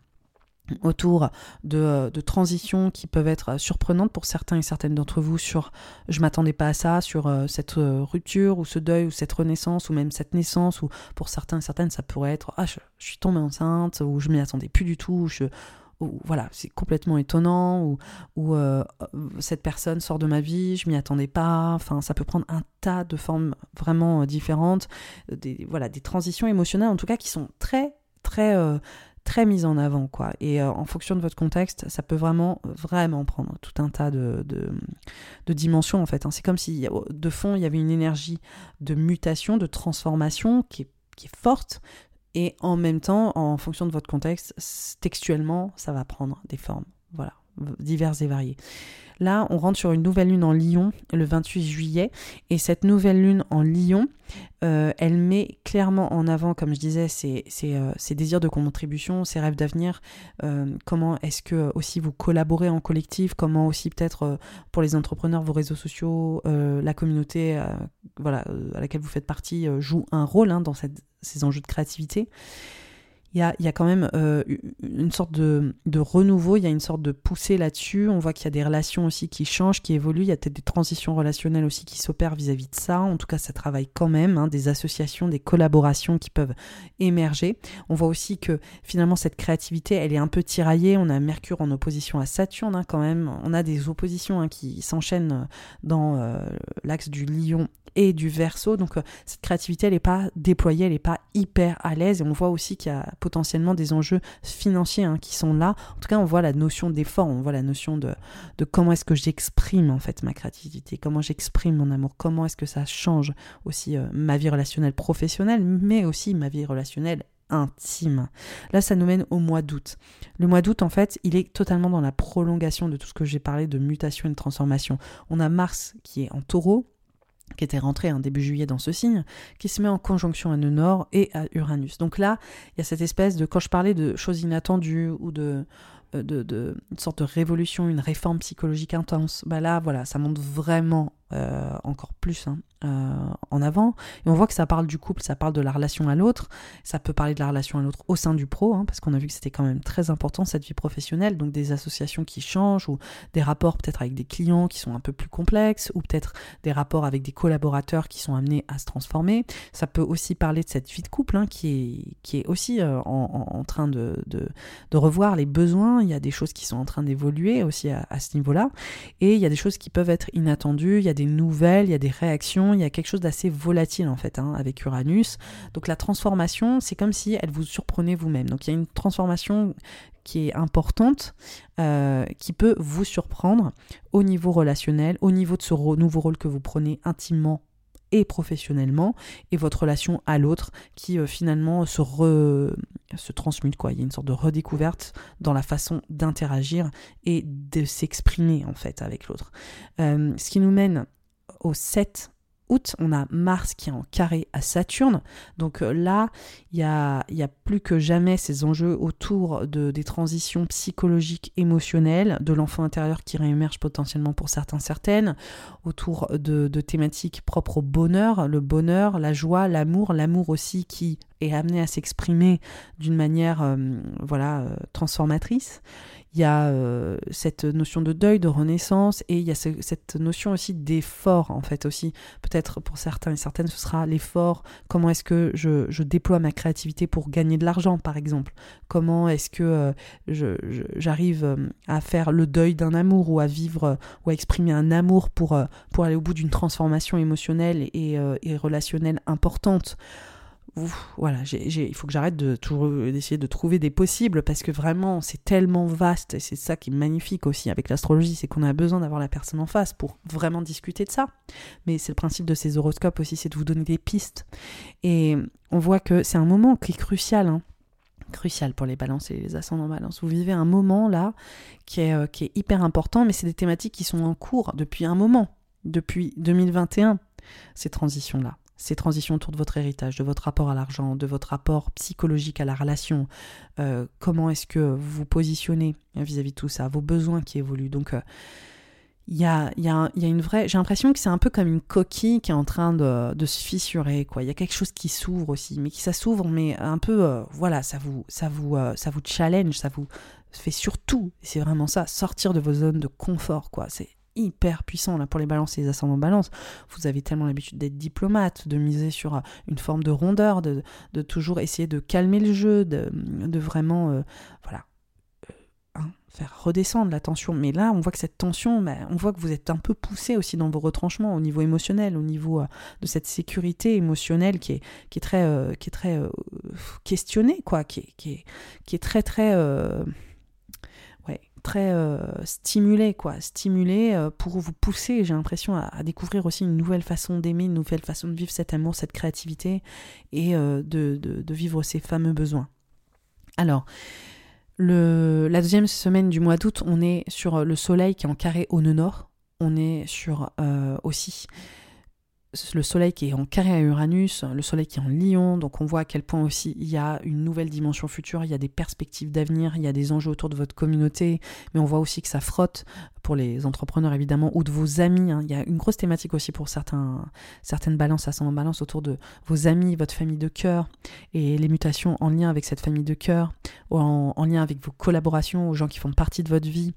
[SPEAKER 2] autour de, transitions qui peuvent être surprenantes pour certains et certaines d'entre vous sur je m'attendais pas à ça, sur euh, cette euh, rupture ou ce deuil ou cette renaissance ou même cette naissance ou pour certains et certaines ça pourrait être ah je, je suis tombée enceinte ou je m'y attendais plus du tout, je, voilà, c'est complètement étonnant, ou, ou euh, cette personne sort de ma vie, je m'y attendais pas, enfin ça peut prendre un tas de formes vraiment euh, différentes, des, voilà, des transitions émotionnelles en tout cas qui sont très très euh, très mises en avant quoi et en fonction de votre contexte ça peut vraiment vraiment prendre tout un tas de, de, dimensions en fait hein. c'est comme si de fond il y avait une énergie de mutation de transformation qui est forte et en même temps, en fonction de votre contexte, textuellement, ça va prendre des formes, voilà, diverses et variées. Là, on rentre sur une nouvelle lune en Lion le 28 juillet. Et cette nouvelle lune en Lion, euh, elle met clairement en avant, comme je disais, ses, euh, désirs de contribution, ses rêves d'avenir. Euh, comment est-ce que aussi vous collaborez en collectif? Comment aussi peut-être pour les entrepreneurs, vos réseaux sociaux, la communauté à laquelle vous faites partie joue un rôle hein, dans ces enjeux de créativité? Il y a, y a, quand même euh, une sorte de, de, renouveau, il y a une sorte de poussée là-dessus. On voit qu'il y a des relations aussi qui changent, qui évoluent. Il y a peut-être des transitions relationnelles aussi qui s'opèrent vis-à-vis de ça. En tout cas, ça travaille quand même. Hein, des associations, des collaborations qui peuvent émerger. On voit aussi que finalement, cette créativité, elle est un peu tiraillée. On a Mercure en opposition à Saturne hein, quand même. On a des oppositions hein, qui s'enchaînent dans euh, l'axe du lion et du verso. Donc euh, cette créativité, elle n'est pas déployée, elle n'est pas hyper à l'aise. Et on voit aussi qu'il y a potentiellement des enjeux financiers hein, qui sont là. En tout cas, on voit la notion d'effort, on voit la notion de, de comment est-ce que j'exprime en fait ma créativité, comment j'exprime mon amour, comment est-ce que ça change aussi euh, ma vie relationnelle professionnelle, mais aussi ma vie relationnelle intime. Là, ça nous mène au mois d'août. Le mois d'août, en fait, il est totalement dans la prolongation de tout ce que j'ai parlé de mutation et de transformation. On a Mars qui est en taureau, qui était rentré en début juillet dans ce signe, qui se met en conjonction à nœud et à Uranus. Donc là, il y a cette espèce de, quand je parlais de choses inattendues ou de, euh, de, sorte de révolution, une réforme psychologique intense, bah là, voilà, ça montre vraiment euh, encore plus hein, euh, en avant. Et on voit que ça parle du couple, ça parle de la relation à l'autre, ça peut parler de la relation à l'autre au sein du pro, hein, parce qu'on a vu que c'était quand même très important cette vie professionnelle, donc des associations qui changent, ou des rapports peut-être avec des clients qui sont un peu plus complexes, ou peut-être des rapports avec des collaborateurs qui sont amenés à se transformer. Ça peut aussi parler de cette vie de couple hein, qui, est, qui est aussi euh, en, train de, de, de, revoir les besoins, il y a des choses qui sont en train d'évoluer aussi à, à ce niveau-là, et il y a des choses qui peuvent être inattendues, il y a des nouvelles, il y a des réactions, il y a quelque chose d'assez volatile en fait hein, avec Uranus. Donc la transformation, c'est comme si elle vous surprenait vous-même. Donc il y a une transformation qui est importante, euh, qui peut vous surprendre au niveau relationnel, au niveau de ce nouveau rôle que vous prenez intimement et professionnellement, et votre relation à l'autre qui euh, finalement se, se transmute. Quoi. Il y a une sorte de redécouverte dans la façon d'interagir et de s'exprimer en fait avec l'autre. Euh, ce qui nous mène au 7 on a Mars qui est en carré à Saturne. Donc euh, là, il y a, plus que jamais ces enjeux autour de, des transitions psychologiques, émotionnelles, de l'enfant intérieur qui réémerge potentiellement pour certains, certaines, autour de, de thématiques propres au bonheur, le bonheur, la joie, l'amour, l'amour aussi qui est amené à s'exprimer d'une manière euh, voilà euh, transformatrice il y a euh, cette notion de deuil, de renaissance, et il y a cette notion aussi d'effort, en fait, aussi. Peut-être pour certains et certaines, ce sera l'effort. Comment est-ce que je, déploie ma créativité pour gagner de l'argent, par exemple? Comment est-ce que euh, j'arrive euh, à faire le deuil d'un amour ou à vivre ou à exprimer un amour pour, pour aller au bout d'une transformation émotionnelle et relationnelle importante? Voilà, il faut que j'arrête de d'essayer de trouver des possibles parce que vraiment c'est tellement vaste et c'est ça qui est magnifique aussi avec l'astrologie, c'est qu'on a besoin d'avoir la personne en face pour vraiment discuter de ça. Mais c'est le principe de ces horoscopes aussi, c'est de vous donner des pistes. Et on voit que c'est un moment qui est crucial, hein. crucial pour les balances et les ascendants balance. Vous vivez un moment là qui est, euh, qui est hyper important, mais c'est des thématiques qui sont en cours depuis un moment, depuis 2021, ces transitions-là ces transitions autour de votre héritage, de votre rapport à l'argent, de votre rapport psychologique à la relation, euh, comment est-ce que vous vous positionnez vis-à-vis de tout ça, vos besoins qui évoluent. Donc, euh, il y, a, y, a, une vraie... J'ai l'impression que c'est un peu comme une coquille qui est en train de, se fissurer. Il y a quelque chose qui s'ouvre aussi, mais qui s'ouvre, mais un peu, euh, voilà, ça vous, ça, vous, ça vous challenge, ça vous fait surtout, c'est vraiment ça, sortir de vos zones de confort, quoi. C'est hyper puissant là pour les balances et les ascendants balance. Vous avez tellement l'habitude d'être diplomate, de miser sur euh, une forme de rondeur, de, toujours essayer de calmer le jeu, de, vraiment euh, voilà euh, hein, faire redescendre la tension. Mais là, on voit que cette tension, bah, on voit que vous êtes un peu poussé aussi dans vos retranchements au niveau émotionnel, au niveau de cette sécurité émotionnelle qui est, très, questionnée, quoi, qui est, qui est, qui est très très très euh, stimulé, quoi, stimulé euh, pour vous pousser, j'ai l'impression, à, découvrir aussi une nouvelle façon d'aimer, une nouvelle façon de vivre cet amour, cette créativité et euh, de, vivre ces fameux besoins. Alors, la deuxième semaine du mois d'août, on est sur le soleil qui est en carré au nœud nord. On est sur aussi le soleil qui est en carré à Uranus, le soleil qui est en lion, donc on voit à quel point aussi il y a une nouvelle dimension future, il y a des perspectives d'avenir, il y a des enjeux autour de votre communauté, mais on voit aussi que ça frotte pour les entrepreneurs évidemment ou de vos amis. Hein. Il y a une grosse thématique aussi pour certains, certaines balances, ascendant balance autour de vos amis, votre famille de cœur et les mutations en lien avec cette famille de cœur, ou en, lien avec vos collaborations, aux gens qui font partie de votre vie.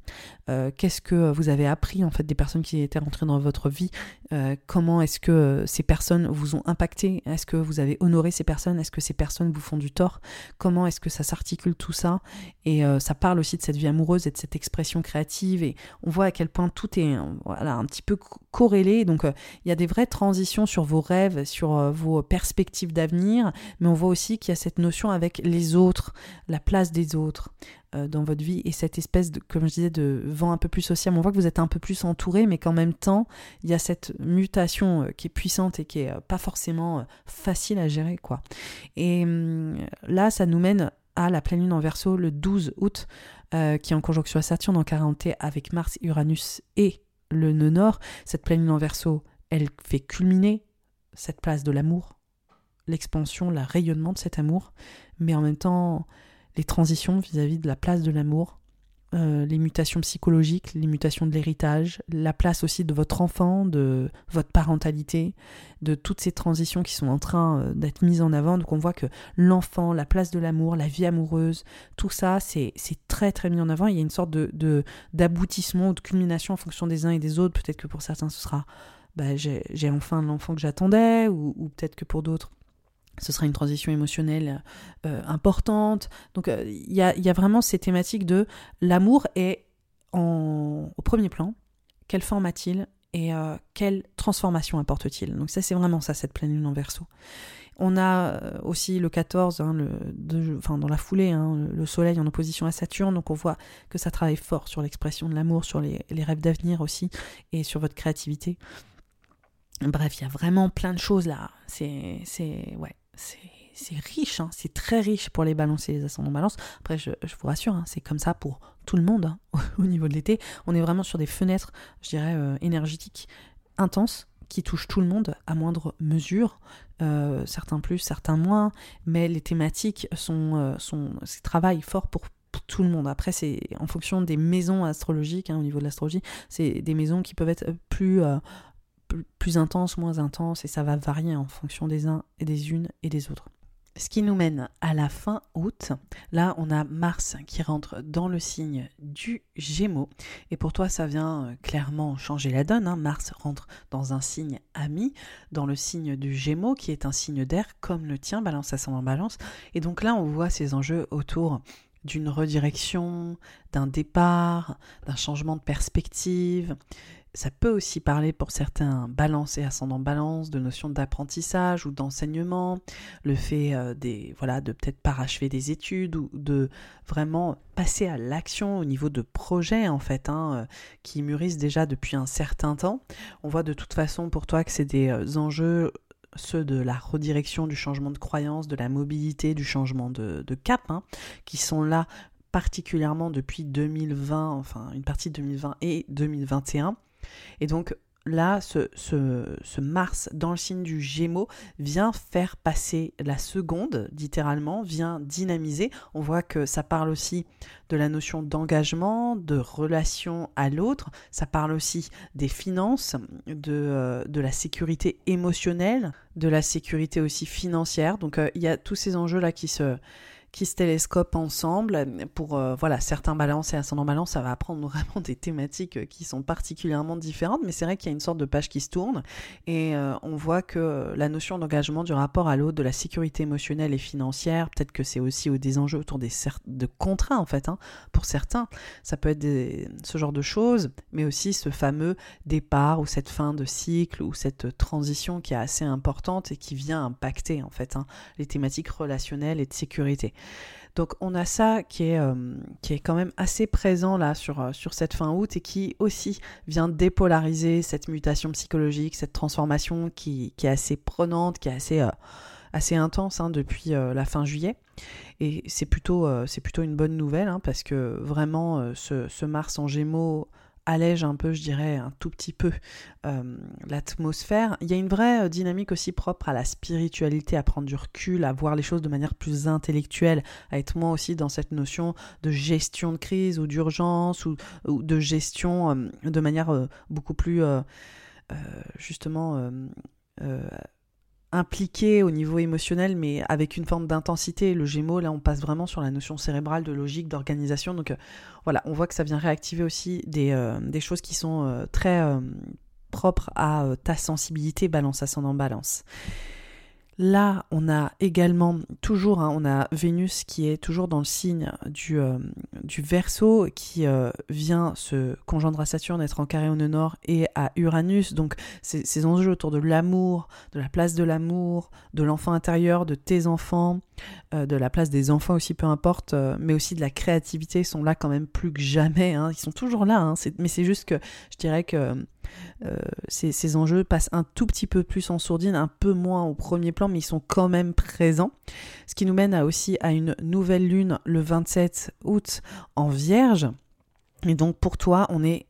[SPEAKER 2] Euh, qu'est-ce que vous avez appris en fait des personnes qui étaient rentrées dans votre vie? Euh, Comment est-ce que ces personnes vous ont impacté? Est-ce que vous avez honoré ces personnes? Est-ce que ces personnes vous font du tort? Comment est-ce que ça s'articule tout ça? Et euh, ça parle aussi de cette vie amoureuse et de cette expression créative. Et on voit à quel point tout est voilà, un petit peu corrélé. Donc il y a des vraies transitions sur vos rêves, sur vos perspectives d'avenir, mais on voit aussi qu'il y a cette notion avec les autres, la place des autres euh, dans votre vie et cette espèce de, comme je disais, de vent un peu plus social. On voit que vous êtes un peu plus entouré, mais qu'en même temps, il y a cette mutation euh, qui est puissante et qui est euh, pas forcément facile à gérer, quoi. Et hum, là, ça nous mène à la pleine lune en verso le 12 août, qui est en conjonction à Saturne en 40 avec Mars, Uranus et le nœud nord. Cette lune en verso, elle fait culminer cette place de l'amour, l'expansion, le rayonnement de cet amour, mais en même temps les transitions vis-à-vis de la place de l'amour, euh, les mutations psychologiques, les mutations de l'héritage, la place aussi de votre enfant, de votre parentalité, de toutes ces transitions qui sont en train euh, d'être mises en avant. Donc on voit que l'enfant, la place de l'amour, la vie amoureuse, tout ça, c'est très très mis en avant. Il y a une sorte de d'aboutissement ou de culmination en fonction des uns et des autres. Peut-être que pour certains ce sera bah, j'ai enfin l'enfant que j'attendais, ou, peut-être que pour d'autres, ce sera une transition émotionnelle euh, importante. Donc euh, il y, a, vraiment ces thématiques de l'amour est au premier plan, quelle forme a-t-il et euh, quelle transformation apporte-t-il? Donc ça c'est vraiment ça, cette pleine lune en verso. On a aussi le 14, hein, enfin dans la foulée, hein, le soleil en opposition à Saturne, donc on voit que ça travaille fort sur l'expression de l'amour, sur les rêves d'avenir aussi, et sur votre créativité. Bref, il y a vraiment plein de choses là. C'est, c'est, ouais, c'est, riche, hein. c'est très riche pour les balances et les ascendants balance. Après, je, vous rassure, hein, c'est comme ça pour tout le monde hein, *laughs* au niveau de l'été. On est vraiment sur des fenêtres, je dirais, euh, énergétiques intenses qui touchent tout le monde à moindre mesure. Euh, certains plus, certains moins, mais les thématiques sont, euh, sont travaillent fort pour tout le monde. Après, c'est en fonction des maisons astrologiques, au niveau de l'astrologie, c'est des maisons qui peuvent être plus plus intense, moins intense, et ça va varier en fonction des uns et des unes et des autres. Ce qui nous mène à la fin août. Là, on a Mars qui rentre dans le signe du Gémeaux. Et pour toi, ça vient euh, clairement changer la donne. Hein. Mars rentre dans un signe ami, dans le signe du Gémeaux, qui est un signe d'air comme le tien, balance ascendant balance. Et donc là, on voit ces enjeux autour d'une redirection, d'un départ, d'un changement de perspective, ça peut aussi parler pour certains balance et ascendant balance de notions d'apprentissage ou d'enseignement, le fait euh, des voilà de peut-être parachever des études ou de vraiment passer à l'action au niveau de projets en fait hein, euh, qui mûrissent déjà depuis un certain temps. On voit de toute façon pour toi que c'est des euh, enjeux ceux de la redirection, du changement de croyance, de la mobilité, du changement de, cap, hein, qui sont là particulièrement depuis 2020, enfin une partie de 2020 et 2021. Et donc là, ce, Mars dans le signe du Gémeaux vient faire passer la seconde, littéralement, vient dynamiser. On voit que ça parle aussi de la notion d'engagement, de relation à l'autre. Ça parle aussi des finances, de, euh, la sécurité émotionnelle, de la sécurité aussi financière. Donc euh, il y a tous ces enjeux-là qui se qui se télescopent ensemble. Pour euh, voilà, certains balances et ascendant balance, ça va apprendre *laughs* vraiment des thématiques euh, qui sont particulièrement différentes, mais c'est vrai qu'il y a une sorte de page qui se tourne et euh, on voit que la notion d'engagement, du rapport à l'autre, de la sécurité émotionnelle et financière, peut-être que c'est aussi des enjeux autour des de contrats en fait. Hein, pour certains, ça peut être ce genre de choses, mais aussi ce fameux départ ou cette fin de cycle ou cette transition qui est assez importante et qui vient impacter en fait hein, les thématiques relationnelles et de sécurité. Donc on a ça qui est, euh, qui est quand même assez présent là sur, euh, sur cette fin août et qui aussi vient dépolariser cette mutation psychologique, cette transformation qui, qui est assez prenante, qui est assez, euh, assez intense hein, depuis la fin juillet. Et c'est plutôt, c'est plutôt une bonne nouvelle hein, parce que vraiment ce, ce, Mars en gémeaux allège un peu, je dirais, un tout petit peu euh, l'atmosphère. Il y a une vraie dynamique aussi propre à la spiritualité, à prendre du recul, à voir les choses de manière plus intellectuelle, à être moins aussi dans cette notion de gestion de crise ou d'urgence ou, de gestion de manière beaucoup plus justement impliqué au niveau émotionnel, mais avec une forme d'intensité. Le Gémeaux, là, on passe vraiment sur la notion cérébrale de logique, d'organisation. Donc euh, voilà, on voit que ça vient réactiver aussi des, euh, choses qui sont euh, très propres à ta sensibilité, balance ascendant balance. Là, on a également toujours, hein, on a Vénus qui est toujours dans le signe du, euh, Verseau, qui euh, vient se conjoindre à Saturne, être en carré au nord et à Uranus. Donc, ces enjeux autour de l'amour, de la place de l'amour, de l'enfant intérieur, de tes enfants, euh, de la place des enfants aussi, peu importe, mais aussi de la créativité sont là quand même plus que jamais. Hein. Ils sont toujours là, hein. mais c'est juste que je dirais que euh, ces, enjeux passent un tout petit peu plus en sourdine, un peu moins au premier plan, mais ils sont quand même présents. Ce qui nous mène aussi à une nouvelle lune le 27 août en Vierge. Et donc pour toi, on est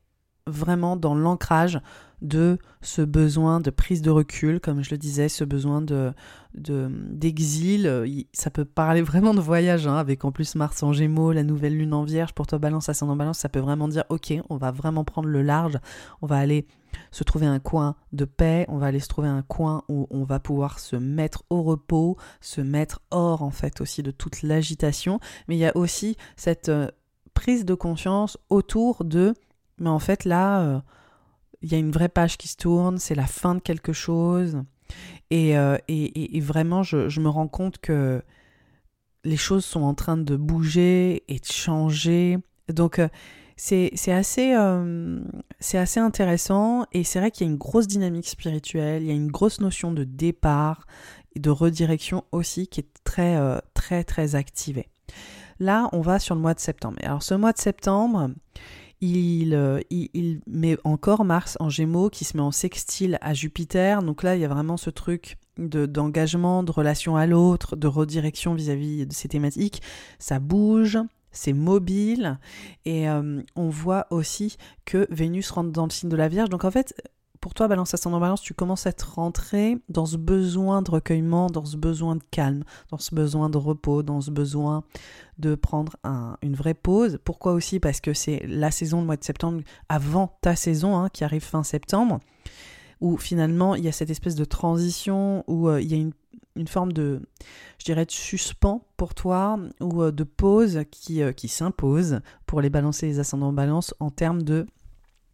[SPEAKER 2] vraiment dans l'ancrage de ce besoin de prise de recul, comme je le disais, ce besoin de d'exil. ça peut parler vraiment de voyage, hein, avec en plus Mars en Gémeaux, la nouvelle lune en Vierge. Pour toi, Balance, ascendant Balance, ça peut vraiment dire ok, on va vraiment prendre le large, on va aller se trouver un coin de paix, on va aller se trouver un coin où on va pouvoir se mettre au repos, se mettre hors en fait aussi de toute l'agitation. Mais il y a aussi cette euh, prise de conscience autour de mais en fait là. Euh, il y a une vraie page qui se tourne, c'est la fin de quelque chose. Et, euh, vraiment, je, me rends compte que les choses sont en train de bouger et de changer. Donc, euh, c'est assez, euh, assez intéressant. Et c'est vrai qu'il y a une grosse dynamique spirituelle, il y a une grosse notion de départ et de redirection aussi qui est très, très, très activée. Là, on va sur le mois de septembre. Alors, ce mois de septembre, euh, il, met encore Mars en Gémeaux qui se met en sextile à Jupiter. Donc là, il y a vraiment ce truc d'engagement, de, relation à l'autre, de redirection vis-à-vis de ces thématiques. Ça bouge, c'est mobile et euh, on voit aussi que Vénus rentre dans le signe de la Vierge. Donc en fait, pour toi, balance ascendant balance, tu commences à être rentré dans ce besoin de recueillement, dans ce besoin de calme, dans ce besoin de repos, dans ce besoin de prendre une vraie pause. Pourquoi aussi? Parce que c'est la saison, le mois de septembre, avant ta saison, hein, qui arrive fin septembre, où finalement il y a cette espèce de transition, où euh, il y a une, forme de, je dirais, de suspens pour toi, ou euh, de pause qui, euh, qui s'impose pour les balancer les ascendants balance en termes de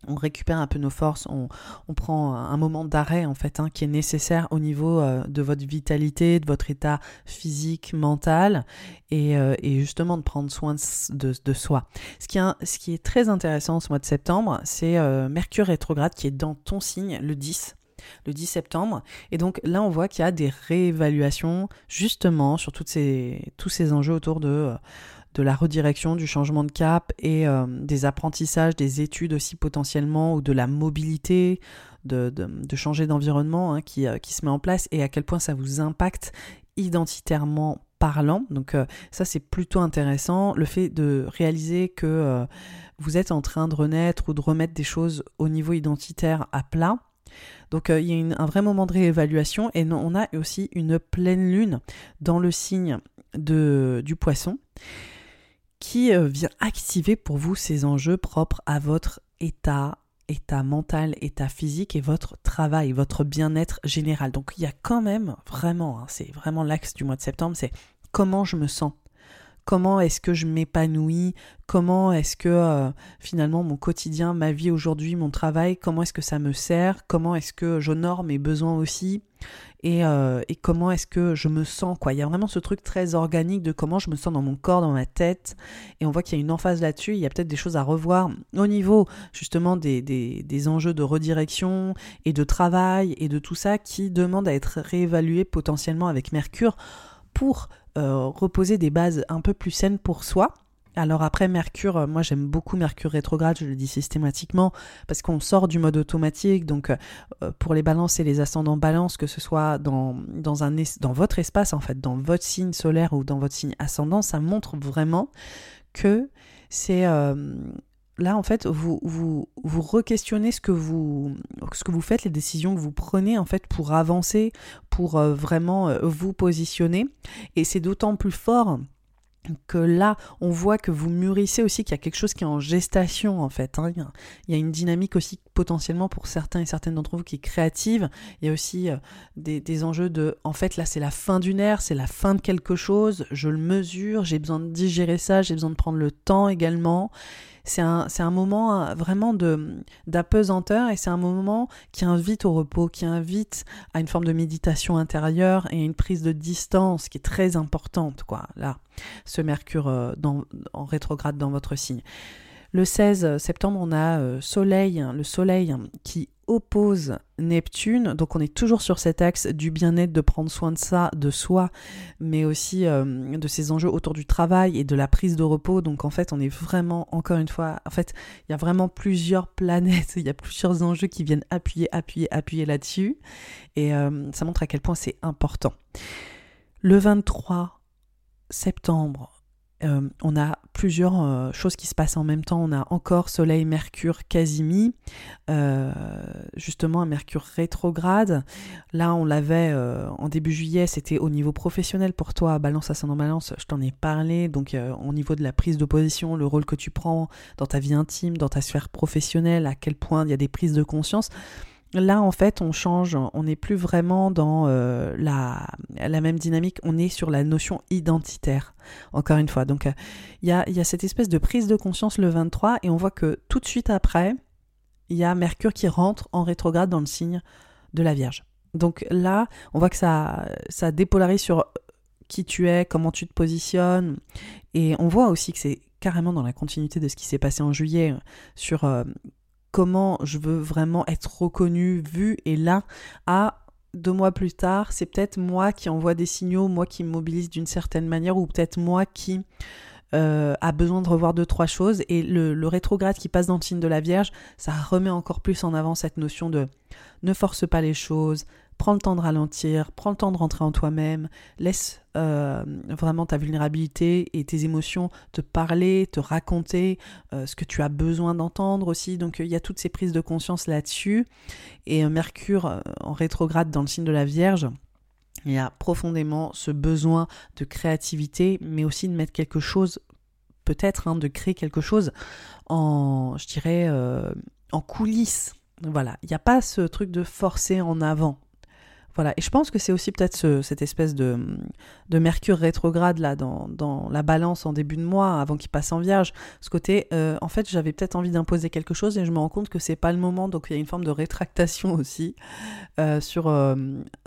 [SPEAKER 2] on récupère un peu nos forces, on, prend un moment d'arrêt en fait hein, qui est nécessaire au niveau euh, de votre vitalité, de votre état physique, mental et, euh, justement de prendre soin de, soi. Ce qui, est, très intéressant ce mois de septembre, c'est euh, Mercure rétrograde qui est dans ton signe le 10 le 10 septembre. Et donc là, on voit qu'il y a des réévaluations justement sur tous ces enjeux autour de de la redirection, du changement de cap et euh, des apprentissages, des études aussi potentiellement, ou de la mobilité, de, changer d'environnement hein, qui, euh, qui, se met en place et à quel point ça vous impacte identitairement parlant. Donc euh, ça c'est plutôt intéressant. Le fait de réaliser que vous êtes en train de renaître ou de remettre des choses au niveau identitaire à plat. Donc il y a un vrai moment de réévaluation et on a aussi une pleine lune dans le signe de, du poisson qui euh, vient activer pour vous ces enjeux propres à votre état, état mental, état physique et votre travail, votre bien-être général. Donc il y a quand même vraiment, hein, c'est vraiment l'axe du mois de septembre, c'est comment je me sens. Comment est-ce que je m'épanouis Comment est-ce que euh, finalement mon quotidien, ma vie aujourd'hui, mon travail, comment est-ce que ça me sert Comment est-ce que j'honore mes besoins aussi euh, et, comment est-ce que je me sens. Il y a vraiment ce truc très organique de comment je me sens dans mon corps, dans ma tête, et on voit qu'il y a une emphase là-dessus, il y a peut-être des choses à revoir au niveau justement des, enjeux de redirection et de travail et de tout ça qui demandent à être réévalués potentiellement avec Mercure pour euh, reposer des bases un peu plus saines pour soi. Alors après Mercure, euh, moi j'aime beaucoup Mercure rétrograde, je le dis systématiquement, parce qu'on sort du mode automatique, donc euh, pour les balances et les ascendants balance, que ce soit dans, dans, un, dans votre espace en fait, dans votre signe solaire ou dans votre signe ascendant, ça montre vraiment que c'est... là, en fait, vous, vous, vous re-questionnez ce que vous, faites, les décisions que vous prenez, en fait, pour avancer, pour euh, vraiment euh, vous positionner. Et c'est d'autant plus fort que là, on voit que vous mûrissez aussi, qu'il y a quelque chose qui est en gestation en fait. Hein. Il y a une dynamique aussi potentiellement pour certains et certaines d'entre vous qui est créative. Il y a aussi euh, des, enjeux de, en fait là c'est la fin d'une ère, c'est la fin de quelque chose, je le mesure, j'ai besoin de digérer ça, j'ai besoin de prendre le temps également. C'est un, moment euh, vraiment d'apesanteur et c'est un moment qui invite au repos, qui invite à une forme de méditation intérieure et à une prise de distance qui est très importante, quoi, là, ce Mercure euh, en rétrograde dans votre signe. Le 16 septembre, on a euh, Soleil, le Soleil qui oppose Neptune. Donc on est toujours sur cet axe du bien-être, de prendre soin de ça, de soi, mais aussi euh, de ces enjeux autour du travail et de la prise de repos. Donc en fait, on est vraiment, encore une fois, en fait, il y a vraiment plusieurs *laughs* planètes, il y a plusieurs enjeux qui viennent appuyer, appuyer, appuyer là-dessus. Et euh, ça montre à quel point c'est important. Le 23 septembre, euh, on a plusieurs euh, choses qui se passent en même temps. On a encore Soleil, Mercure, Casimi, euh, justement un Mercure rétrograde. Là, on l'avait en début juillet, c'était au niveau professionnel pour toi, Balance ascendant Balance, je t'en ai parlé. Donc au niveau de la prise de position, le rôle que tu prends dans ta vie intime, dans ta sphère professionnelle, à quel point il y a des prises de conscience. Là, en fait, on change, on n'est plus vraiment dans euh, la, même dynamique, on est sur la notion identitaire, encore une fois. Donc, euh, il y, a, cette espèce de prise de conscience le 23, et on voit que tout de suite après, il y a Mercure qui rentre en rétrograde dans le signe de la Vierge. Donc là, on voit que ça, ça dépolarise sur qui tu es, comment tu te positionnes, et on voit aussi que c'est carrément dans la continuité de ce qui s'est passé en juillet sur euh, comment je veux vraiment être reconnu, vu, et là, à deux mois plus tard, c'est peut-être moi qui envoie des signaux, moi qui me mobilise d'une certaine manière, ou peut-être moi qui euh, a besoin de revoir deux, trois choses. Et le, le, rétrograde qui passe dans le signe de la Vierge, ça remet encore plus en avant cette notion de ne force pas les choses, prends le temps de ralentir, prends le temps de rentrer en toi-même, laisse euh, vraiment ta vulnérabilité et tes émotions te parler, te raconter euh, ce que tu as besoin d'entendre aussi. Donc il y a toutes ces prises de conscience là-dessus. Et Mercure en rétrograde dans le signe de la Vierge, il y a profondément ce besoin de créativité, mais aussi de mettre quelque chose, peut-être, hein, de créer quelque chose en, je dirais, euh, en coulisses. Voilà, il n'y a pas ce truc de forcer en avant. Voilà, et je pense que c'est aussi peut-être cette espèce de, de Mercure rétrograde là dans, dans, la balance en début de mois, avant qu'il passe en Vierge. Ce côté, euh, en fait, j'avais peut-être envie d'imposer quelque chose et je me rends compte que c'est pas le moment, donc il y a une forme de rétractation aussi euh, sur euh,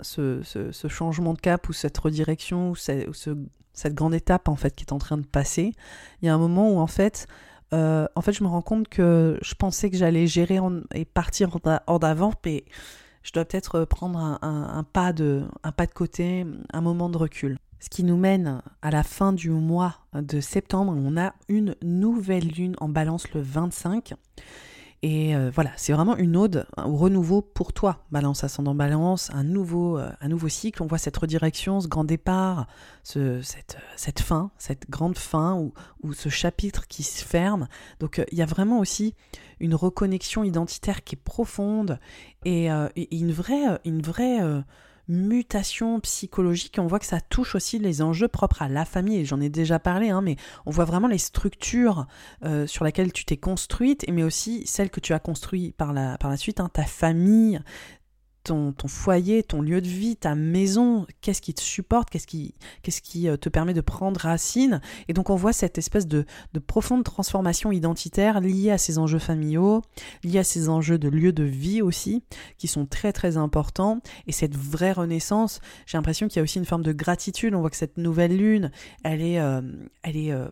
[SPEAKER 2] ce, ce, changement de cap ou cette redirection ou, ce, cette grande étape en fait qui est en train de passer. Il y a un moment où en fait en fait, je me rends compte que je pensais que j'allais gérer et partir en d'avant, mais je dois peut-être prendre un, pas de, pas de côté, un moment de recul. Ce qui nous mène à la fin du mois de septembre, on a une nouvelle lune en balance le 25. Et euh, voilà, c'est vraiment une ode au renouveau pour toi. Balance ascendant balance, un nouveau, euh, un nouveau cycle. On voit cette redirection, ce grand départ, ce, cette, cette, fin, cette grande fin ou, ou, ce chapitre qui se ferme. Donc euh, il y a vraiment aussi une reconnexion identitaire qui est profonde et, et une vraie, une vraie mutation psychologique. On voit que ça touche aussi les enjeux propres à la famille, et j'en ai déjà parlé, hein, mais on voit vraiment les structures euh, sur lesquelles tu t'es construite, mais aussi celles que tu as construites par la, par la suite, hein, ta famille, ton, foyer, ton lieu de vie, ta maison, qu'est-ce qui te supporte, qu'est-ce qui, qu'est-ce qui euh, te permet de prendre racine. Et donc on voit cette espèce de, de, profonde transformation identitaire liée à ces enjeux familiaux, liée à ces enjeux de lieu de vie aussi, qui sont très très importants. Et cette vraie renaissance, j'ai l'impression qu'il y a aussi une forme de gratitude. On voit que cette nouvelle lune, elle est, euh, elle est euh,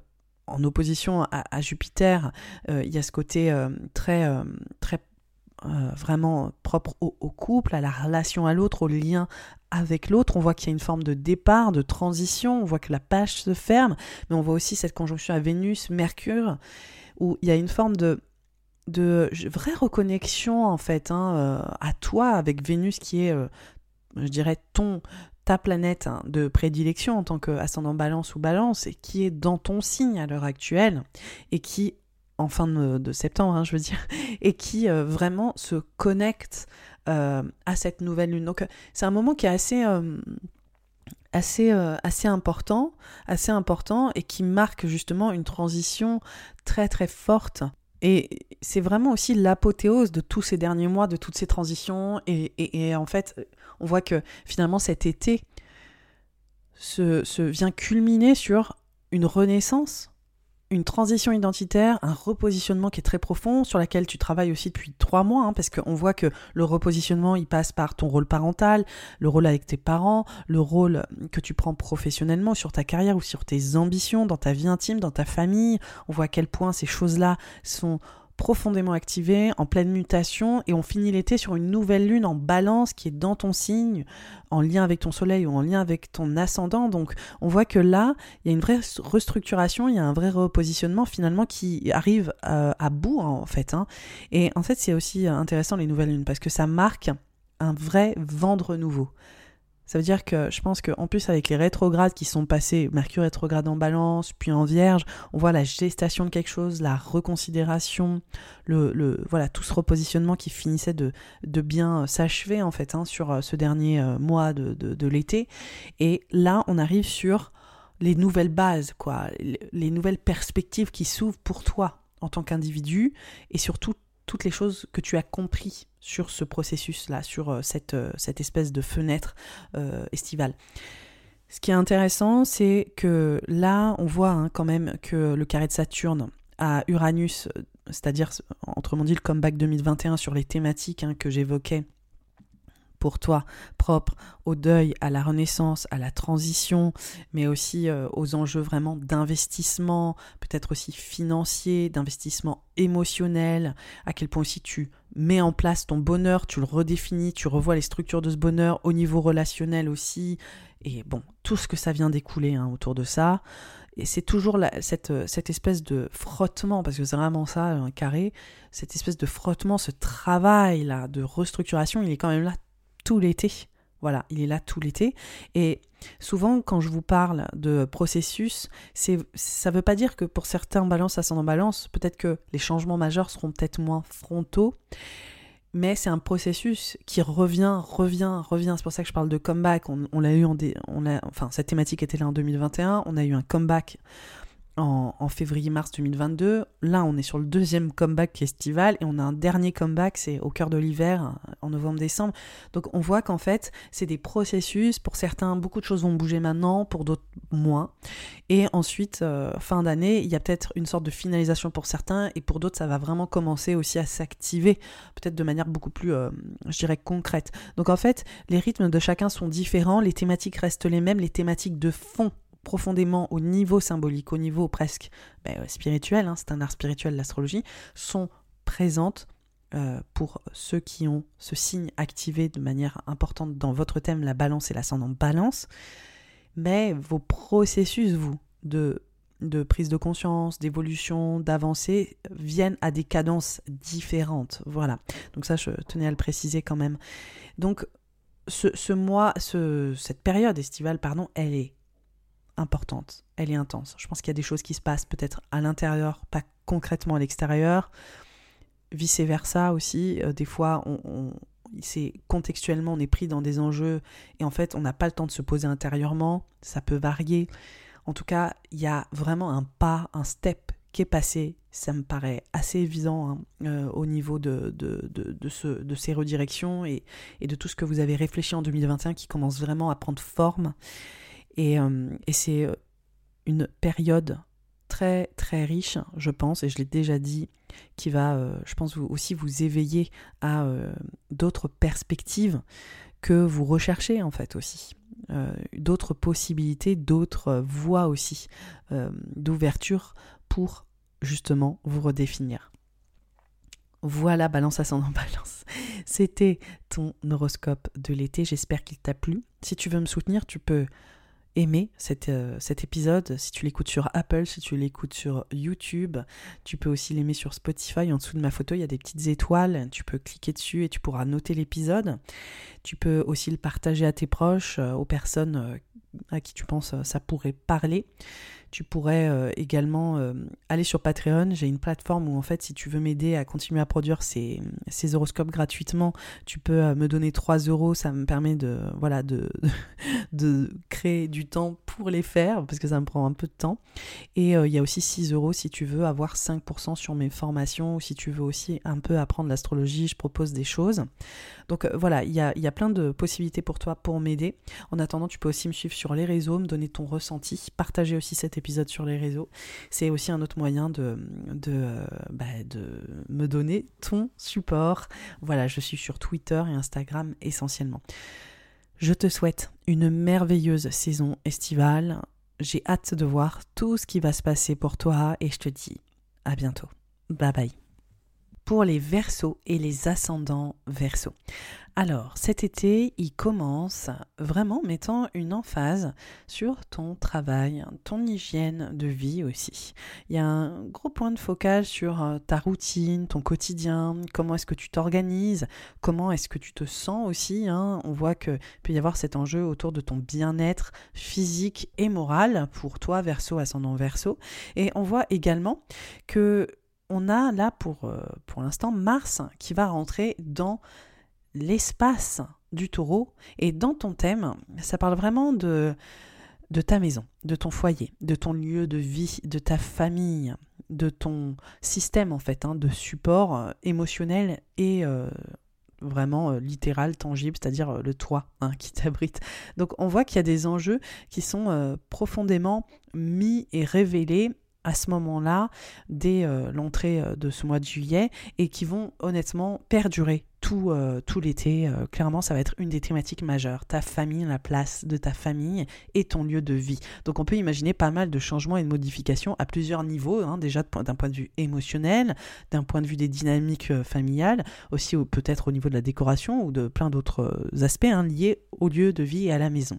[SPEAKER 2] en opposition à, Jupiter. il y a ce côté très, très euh, vraiment propre au, couple, à la relation à l'autre, au lien avec l'autre. On voit qu'il y a une forme de départ, de transition, on voit que la page se ferme, mais on voit aussi cette conjonction à Vénus, Mercure, où il y a une forme de, de vraie reconnexion en fait hein, euh, à toi avec Vénus qui est, euh, je dirais, ton ta planète hein, de prédilection en tant qu'ascendant balance ou balance et qui est dans ton signe à l'heure actuelle et qui en fin de, septembre, hein, je veux dire, *laughs* et qui vraiment se connecte à cette nouvelle lune. Donc c'est un moment qui est assez assez, assez important, assez important et qui marque justement une transition très très forte et c'est vraiment aussi l'apothéose de tous ces derniers mois, de toutes ces transitions. Et, en fait, on voit que finalement cet été se, se vient culminer sur une renaissance une transition identitaire, un repositionnement qui est très profond, sur laquelle tu travailles aussi depuis trois mois, hein, parce qu'on voit que le repositionnement, il passe par ton rôle parental, le rôle avec tes parents, le rôle que tu prends professionnellement sur ta carrière ou sur tes ambitions, dans ta vie intime, dans ta famille. On voit à quel point ces choses-là sont profondément activé, en pleine mutation, et on finit l'été sur une nouvelle lune en balance qui est dans ton signe, en lien avec ton soleil ou en lien avec ton ascendant. Donc on voit que là, il y a une vraie restructuration, il y a un vrai repositionnement finalement qui arrive euh, à, bout en fait. Hein. Et en fait, c'est aussi intéressant les nouvelles lunes parce que ça marque un vrai vendre nouveau. Ça veut dire que je pense qu'en plus avec les rétrogrades qui sont passés, Mercure rétrograde en balance, puis en vierge, on voit la gestation de quelque chose, la reconsidération, le, voilà, tout ce repositionnement qui finissait de, bien s'achever en fait hein, sur euh, ce dernier euh, mois de, de, l'été. Et là, on arrive sur les nouvelles bases, quoi, les nouvelles perspectives qui s'ouvrent pour toi en tant qu'individu et surtout toutes les choses que tu as compris sur ce processus-là, sur euh, cette, euh, cette, espèce de fenêtre euh, estivale. Ce qui est intéressant, c'est que là, on voit hein, quand même que le carré de Saturne à Uranus, c'est-à-dire, autrement dit, le comeback 2021 sur les thématiques hein, que j'évoquais pour toi propre au deuil, à la renaissance, à la transition, mais aussi euh, aux enjeux vraiment d'investissement, peut-être aussi financier, d'investissement émotionnel, à quel point aussi tu mets en place ton bonheur, tu le redéfinis, tu revois les structures de ce bonheur au niveau relationnel aussi, et bon, tout ce que ça vient d'écouler hein, autour de ça. Et c'est toujours cette, cette, espèce de frottement, parce que c'est vraiment ça, un carré, cette espèce de frottement, ce travail-là de restructuration, il est quand même là tout l'été. Voilà, il est là tout l'été. Et souvent, quand je vous parle de processus, c'est, ça ne veut pas dire que pour certains balances ascendant balance, peut-être que les changements majeurs seront peut-être moins frontaux, mais c'est un processus qui revient, revient, revient. C'est pour ça que je parle de comeback. On, l'a eu en, on a, enfin, cette thématique était là en 2021. On a eu un comeback en, février-mars 2022. Là, on est sur le deuxième comeback estival et on a un dernier comeback, c'est au cœur de l'hiver, en novembre-décembre. Donc on voit qu'en fait, c'est des processus. Pour certains, beaucoup de choses vont bouger maintenant, pour d'autres moins. Et ensuite, euh, fin d'année, il y a peut-être une sorte de finalisation pour certains et pour d'autres, ça va vraiment commencer aussi à s'activer, peut-être de manière beaucoup plus, euh, je dirais, concrète. Donc en fait, les rythmes de chacun sont différents, les thématiques restent les mêmes, les thématiques de fond profondément au niveau symbolique, au niveau presque ben, spirituel, hein, c'est un art spirituel l'astrologie, sont présentes euh, pour ceux qui ont ce signe activé de manière importante dans votre thème, la balance et l'ascendant balance, mais vos processus, vous, de, de prise de conscience, d'évolution, d'avancée, viennent à des cadences différentes. Voilà. Donc ça, je tenais à le préciser quand même. Donc ce, ce mois, ce, cette période estivale, pardon, elle est importante, elle est intense. Je pense qu'il y a des choses qui se passent peut-être à l'intérieur, pas concrètement à l'extérieur. Vice-versa aussi, euh, des fois, on, c'est contextuellement, on est pris dans des enjeux et en fait, on n'a pas le temps de se poser intérieurement, ça peut varier. En tout cas, il y a vraiment un pas, un step qui est passé, ça me paraît assez évident hein, euh, au niveau de, de, de, ce, de ces redirections et, et, de tout ce que vous avez réfléchi en 2021 qui commence vraiment à prendre forme. Euh, et, c'est euh, une période très très riche, je pense, et je l'ai déjà dit, qui va, euh, je pense, aussi vous éveiller à d'autres perspectives que vous recherchez en fait aussi. d'autres possibilités, d'autres voies aussi d'ouverture pour justement vous redéfinir. Voilà, balance ascendant *laughs* balance. C'était ton horoscope de l'été. J'espère qu'il t'a plu. Si tu veux me soutenir, tu peux aimer euh, cet épisode. Si tu l'écoutes sur Apple, si tu l'écoutes sur YouTube, tu peux aussi l'aimer sur Spotify. En dessous de ma photo, il y a des petites étoiles. Tu peux cliquer dessus et tu pourras noter l'épisode. Tu peux aussi le partager à tes proches, euh, aux personnes euh, à qui tu penses ça pourrait parler. Tu pourrais euh, également euh, aller sur Patreon. J'ai une plateforme où en fait si tu veux m'aider à continuer à produire ces, horoscopes gratuitement, tu peux me donner 3 euros. Ça me permet de, voilà, de, *laughs* de créer du temps pour les faire parce que ça me prend un peu de temps. Et il y a aussi 6 euros si tu veux avoir 5% sur mes formations ou si tu veux aussi un peu apprendre l'astrologie, je propose des choses. Donc voilà, il y a, y a plein de possibilités pour toi pour m'aider. En attendant, tu peux aussi me suivre sur les réseaux, me donner ton ressenti, partager aussi cet épisode sur les réseaux. C'est aussi un autre moyen de, de, euh, bah, de me donner ton support. Voilà, je suis sur Twitter et Instagram essentiellement. Je te souhaite une merveilleuse saison estivale. J'ai hâte de voir tout ce qui va se passer pour toi et je te dis à bientôt. Bye bye pour les versos et les ascendants versos. Alors, cet été, il commence vraiment mettant une emphase sur ton travail, ton hygiène de vie aussi. Il y a un gros point de focale sur euh, ta routine, ton quotidien, comment est-ce que tu t'organises, comment est-ce que tu te sens aussi. Hein. On voit qu'il peut y avoir cet enjeu autour de ton bien-être physique et moral pour toi, verso, ascendant verso. Et on voit également que on a là pour, euh, pour l'instant Mars qui va rentrer dans l'espace du taureau. Et dans ton thème, ça parle vraiment de, de ta maison, de ton foyer, de ton lieu de vie, de ta famille, de ton système en fait, hein, de support euh, émotionnel et euh, vraiment littéral, tangible, c'est-à-dire le toit hein, *laughs* qui t'abrite. Donc on voit qu'il y a des enjeux qui sont profondément mis et révélés à ce moment-là, dès euh, l'entrée euh, de ce mois de juillet, et qui vont honnêtement perdurer tout, euh, l'été. clairement, ça va être une des thématiques majeures. Ta famille, la place de ta famille et ton lieu de vie. Donc on peut imaginer pas mal de changements et de modifications à plusieurs niveaux, hein, déjà d'un point de vue émotionnel, d'un point de vue des dynamiques familiales, aussi peut-être au niveau de la décoration ou de plein d'autres aspects hein, liés au lieu de vie et à la maison.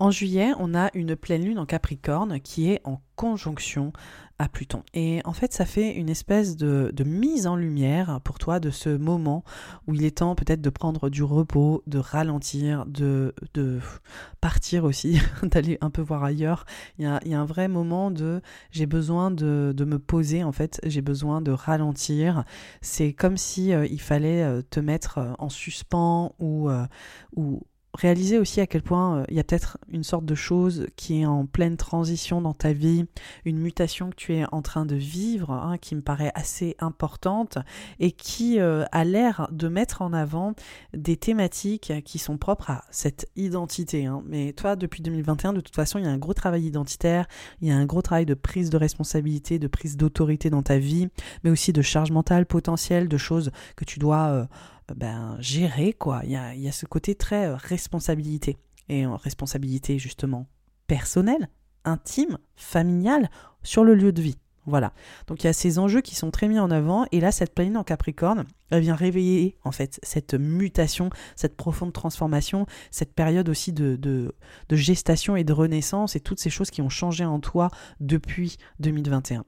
[SPEAKER 2] En juillet, on a une pleine lune en Capricorne qui est en conjonction à Pluton. Et en fait, ça fait une espèce de, mise en lumière pour toi de ce moment où il est temps peut-être de prendre du repos, de ralentir, de, partir aussi, *laughs* d'aller un peu voir ailleurs. Il y, a, un vrai moment de j'ai besoin de, me poser, en fait, j'ai besoin de ralentir. C'est comme si euh, il fallait euh, te mettre euh, en suspens ou, ou réaliser aussi à quel point euh, il y a peut-être une sorte de chose qui est en pleine transition dans ta vie, une mutation que tu es en train de vivre, hein, qui me paraît assez importante et qui euh, a l'air de mettre en avant des thématiques qui sont propres à cette identité. Hein. Mais toi, depuis 2021, de toute façon, il y a un gros travail identitaire, il y a un gros travail de prise de responsabilité, de prise d'autorité dans ta vie, mais aussi de charge mentale potentielle, de choses que tu dois... Euh, ben, gérer, quoi. Il y a, y a, ce côté très euh, responsabilité. Et responsabilité, justement, personnelle, intime, familiale, sur le lieu de vie. Voilà. Donc il y a ces enjeux qui sont très mis en avant. Et là, cette planète en Capricorne, elle vient réveiller, en fait, cette mutation, cette profonde transformation, cette période aussi de, de, de gestation et de renaissance et toutes ces choses qui ont changé en toi depuis 2021.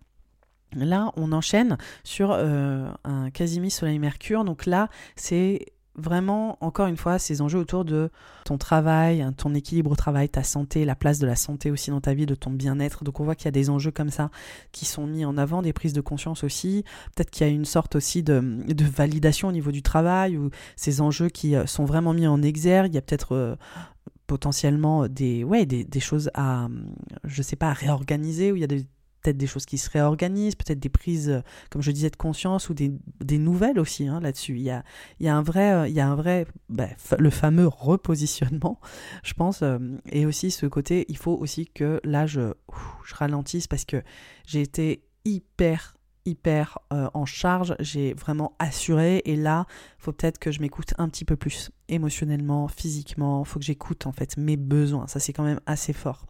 [SPEAKER 2] Là, on enchaîne sur euh, un Casimir Soleil-Mercure. Donc là, c'est vraiment, encore une fois, ces enjeux autour de ton travail, ton équilibre au travail, ta santé, la place de la santé aussi dans ta vie, de ton bien-être. Donc on voit qu'il y a des enjeux comme ça qui sont mis en avant, des prises de conscience aussi. Peut-être qu'il y a une sorte aussi de, validation au niveau du travail, ou ces enjeux qui euh, sont vraiment mis en exergue. Il y a peut-être... Euh, potentiellement des, choses à, je sais pas, réorganiser, où il y a des peut-être des choses qui se réorganisent, peut-être des prises, euh, comme je disais, de conscience ou des, nouvelles aussi hein, là-dessus. Il y a, il y a un vrai, euh, il y a un vrai bah, le fameux repositionnement, *laughs* je pense, euh, et aussi ce côté, il faut aussi que là, je, je ralentisse parce que j'ai été hyper hyper en charge, j'ai vraiment assuré et là, faut peut-être que je m'écoute un petit peu plus émotionnellement, physiquement, faut que j'écoute en fait mes besoins, ça c'est quand même assez fort.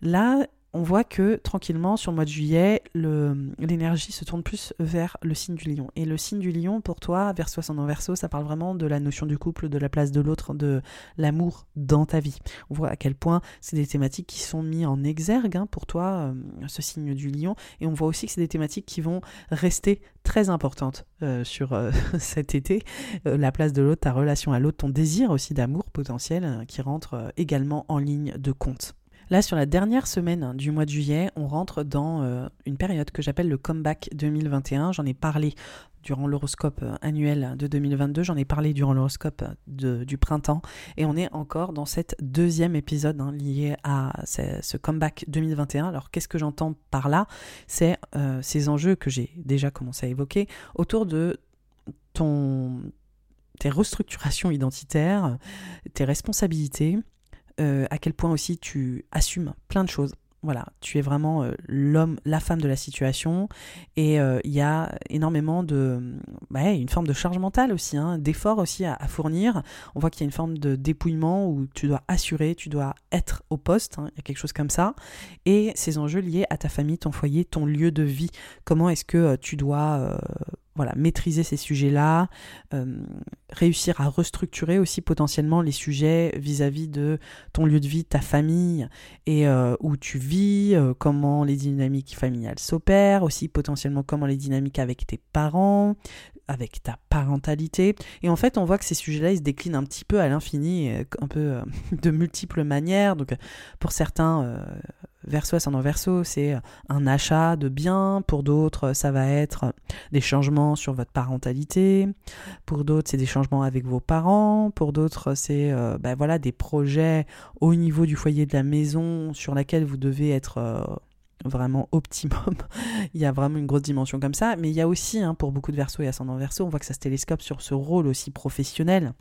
[SPEAKER 2] Là, on voit que tranquillement, sur le mois de juillet, l'énergie se tourne plus vers le signe du lion. Et le signe du lion, pour toi, verso ascendant verso, ça parle vraiment de la notion du couple, de la place de l'autre, de l'amour dans ta vie. On voit à quel point c'est des thématiques qui sont mises en exergue hein, pour toi, euh, ce signe du lion. Et on voit aussi que c'est des thématiques qui vont rester très importantes euh, sur euh, *laughs* cet été. la place de l'autre, ta relation à l'autre, ton désir aussi d'amour potentiel qui rentre également en ligne de compte. Là, sur la dernière semaine du mois de juillet, on rentre dans euh, une période que j'appelle le comeback 2021. J'en ai parlé durant l'horoscope euh, annuel de 2022, j'en ai parlé durant l'horoscope du printemps, et on est encore dans cet deuxième épisode hein, lié à ce, comeback 2021. Alors qu'est-ce que j'entends par là? C'est euh, ces enjeux que j'ai déjà commencé à évoquer autour de ton, tes restructurations identitaires, tes responsabilités, euh, à quel point aussi tu assumes plein de choses. Voilà, tu es vraiment euh, l'homme, la femme de la situation, et euh, il y a énormément de, une forme de charge mentale aussi, hein, d'effort aussi à, fournir. On voit qu'il y a une forme de dépouillement où tu dois assurer, tu dois être au poste, hein, il y a quelque chose comme ça, et ces enjeux liés à ta famille, ton foyer, ton lieu de vie. Comment est-ce que tu dois voilà, maîtriser ces sujets-là, euh, réussir à restructurer aussi potentiellement les sujets vis-à-vis de ton lieu de vie, ta famille et euh, où tu vis, euh, comment les dynamiques familiales s'opèrent, aussi potentiellement comment les dynamiques avec tes parents, avec ta parentalité. Et en fait, on voit que ces sujets-là, ils se déclinent un petit peu à l'infini, un peu *laughs* de multiples manières. Donc, pour certains, verso ascendant verso, c'est un achat de biens. Pour d'autres, ça va être des changements sur votre parentalité. Pour d'autres, c'est des changements avec vos parents. Pour d'autres, c'est euh, ben voilà, des projets au niveau du foyer de la maison sur laquelle vous devez être euh, vraiment optimum. *laughs* il y a vraiment une grosse dimension comme ça. Mais il y a aussi, hein, pour beaucoup de verso et ascendant verso, on voit que ça se télescope sur ce rôle aussi professionnel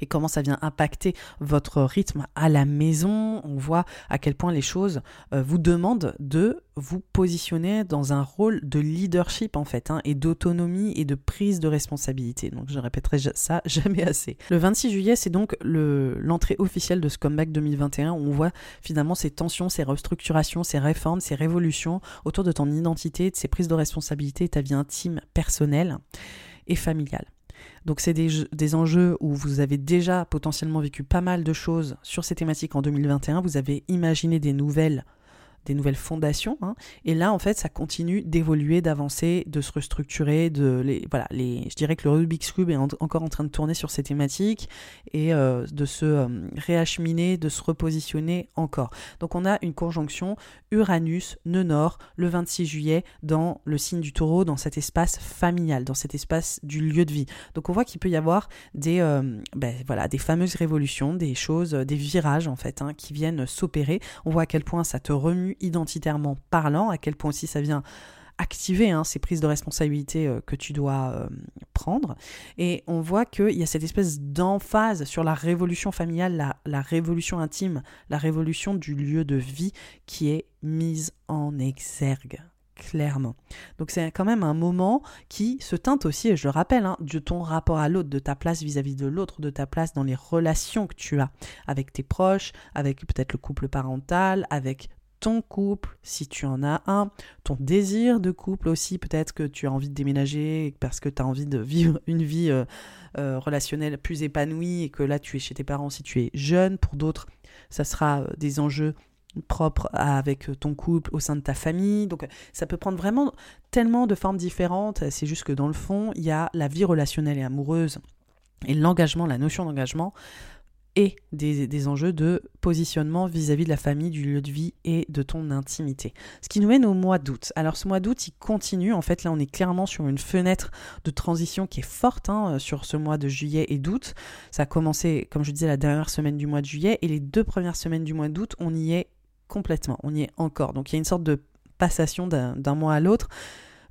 [SPEAKER 2] et comment ça vient impacter votre rythme à la maison? On voit à quel point les choses euh, vous demandent de vous positionner dans un rôle de leadership en fait, hein, et d'autonomie et de prise de responsabilité. Donc je répéterai ça *laughs* jamais assez. Le 26 juillet, c'est donc l'entrée officielle de ce comeback 2021 où on voit finalement ces tensions, ces restructurations, ces réformes, ces révolutions autour de ton identité, de ces prises de responsabilité, ta vie intime, personnelle et familiale. Donc c'est des, enjeux où vous avez déjà potentiellement vécu pas mal de choses sur ces thématiques en 2021, vous avez imaginé des nouvelles des nouvelles fondations. Hein. Et là, en fait, ça continue d'évoluer, d'avancer, de se restructurer. De les, voilà, les, je dirais que le Rubik's Cube est encore en train de tourner sur ces thématiques et euh, de se euh, réacheminer, de se repositionner encore. Donc, on a une conjonction Uranus-Nœud Nord le 26 juillet dans le signe du taureau, dans cet espace familial, dans cet espace du lieu de vie. Donc, on voit qu'il peut y avoir des, euh, ben, voilà, des fameuses révolutions, des choses, des virages, en fait, hein, qui viennent s'opérer. On voit à quel point ça te remue identitairement parlant, à quel point aussi ça vient activer hein, ces prises de responsabilité euh, que tu dois euh, prendre. Et on voit qu'il y a cette espèce d'emphase sur la révolution familiale, la, révolution intime, la révolution du lieu de vie qui est mise en exergue clairement. Donc c'est quand même un moment qui se teinte aussi, et je le rappelle, hein, de ton rapport à l'autre, de ta place vis-à-vis de l'autre, de ta place dans les relations que tu as avec tes proches, avec peut-être le couple parental, avec ton couple, si tu en as un, ton désir de couple aussi, peut-être que tu as envie de déménager parce que tu as envie de vivre *laughs* une vie euh, euh, relationnelle plus épanouie et que là tu es chez tes parents si tu es jeune. Pour d'autres, ça sera euh, des enjeux propres avec ton couple au sein de ta famille. Donc ça peut prendre vraiment tellement de formes différentes. C'est juste que dans le fond, il y a la vie relationnelle et amoureuse et l'engagement, la notion d'engagement et des, enjeux de positionnement vis-à-vis de la famille, du lieu de vie et de ton intimité. Ce qui nous mène au mois d'août. Alors ce mois d'août, il continue. En fait, là, on est clairement sur une fenêtre de transition qui est forte hein, sur ce mois de juillet et d'août. Ça a commencé, comme je disais, la dernière semaine du mois de juillet et les deux premières semaines du mois d'août, on y est complètement, on y est encore. Donc il y a une sorte de passation d'un mois à l'autre.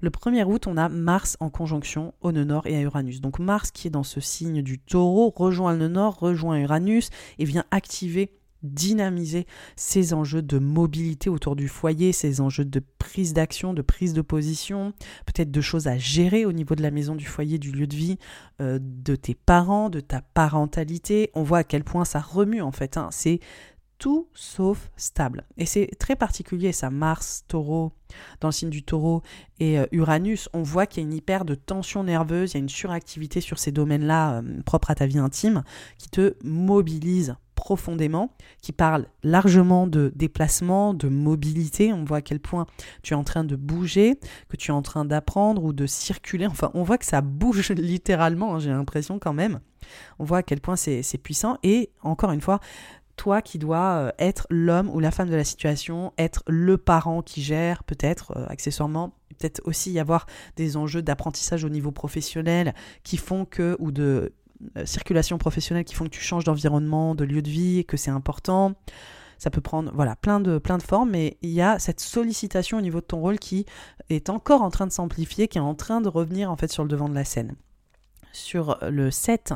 [SPEAKER 2] Le 1er août, on a Mars en conjonction au nœud et à Uranus. Donc Mars qui est dans ce signe du taureau rejoint le nœud nord, rejoint Uranus et vient activer dynamiser ces enjeux de mobilité autour du foyer, ces enjeux de prise d'action, de prise de position, peut-être de choses à gérer au niveau de la maison, du foyer, du lieu de vie, euh, de tes parents, de ta parentalité. On voit à quel point ça remue en fait. Hein. C'est tout sauf stable. Et c'est très particulier, ça, Mars, taureau, dans le signe du taureau, et euh, Uranus, on voit qu'il y a une hyper de tension nerveuse, il y a une suractivité sur ces domaines-là euh, propres à ta vie intime, qui te mobilise profondément, qui parle largement de déplacement, de mobilité. On voit à quel point tu es en train de bouger, que tu es en train d'apprendre ou de circuler. Enfin, on voit que ça bouge *laughs* littéralement, hein, j'ai l'impression quand même. On voit à quel point c'est puissant. Et encore une fois, toi qui dois euh, être l'homme ou la femme de la situation, être le parent qui gère peut-être euh, accessoirement, peut-être aussi y avoir des enjeux d'apprentissage au niveau professionnel qui font que, ou de euh, circulation professionnelle qui font que tu changes d'environnement, de lieu de vie, que c'est important. Ça peut prendre voilà plein de plein de formes, mais il y a cette sollicitation au niveau de ton rôle qui est encore en train de s'amplifier, qui est en train de revenir en fait sur le devant de la scène. Sur le 7,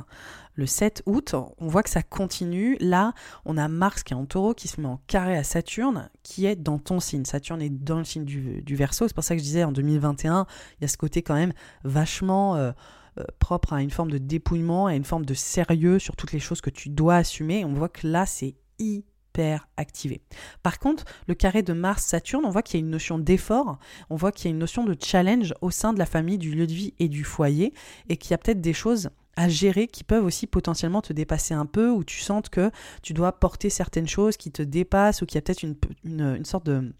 [SPEAKER 2] le 7 août, on voit que ça continue. Là, on a Mars qui est en taureau, qui se met en carré à Saturne, qui est dans ton signe. Saturne est dans le signe du, du Verseau. C'est pour ça que je disais en 2021, il y a ce côté quand même vachement euh, euh, propre à une forme de dépouillement, à une forme de sérieux sur toutes les choses que tu dois assumer. On voit que là, c'est hyper activé. Par contre, le carré de Mars-Saturne, on voit qu'il y a une notion d'effort, on voit qu'il y a une notion de challenge au sein de la famille, du lieu de vie et du foyer, et qu'il y a peut-être des choses à gérer qui peuvent aussi potentiellement te dépasser un peu, ou tu sens que tu dois porter certaines choses qui te dépassent, ou qu'il y a peut-être une, une, sorte de,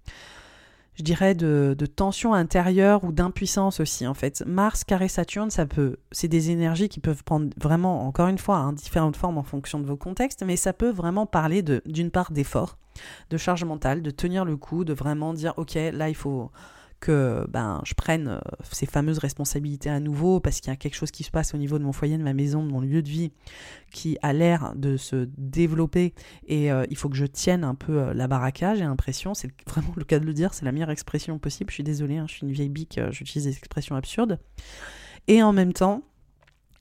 [SPEAKER 2] je dirais, de, de tension intérieure ou d'impuissance aussi, en fait. Mars, carré Saturne, ça peut, c'est des énergies qui peuvent prendre vraiment, encore une fois, hein, différentes formes en fonction de vos contextes, mais ça peut vraiment parler de, d'une part d'effort, de charge mentale, de tenir le coup, de vraiment dire, ok, là, il faut que ben, je prenne euh, ces fameuses responsabilités à nouveau parce qu'il y a quelque chose qui se passe au niveau de mon foyer, de ma maison, de mon lieu de vie qui a l'air de se développer et euh, il faut que je tienne un peu euh, la baraquage, j'ai l'impression, c'est vraiment le cas de le dire, c'est la meilleure expression possible, je suis désolée, hein, je suis une vieille bique, j'utilise des expressions absurdes. Et en même temps,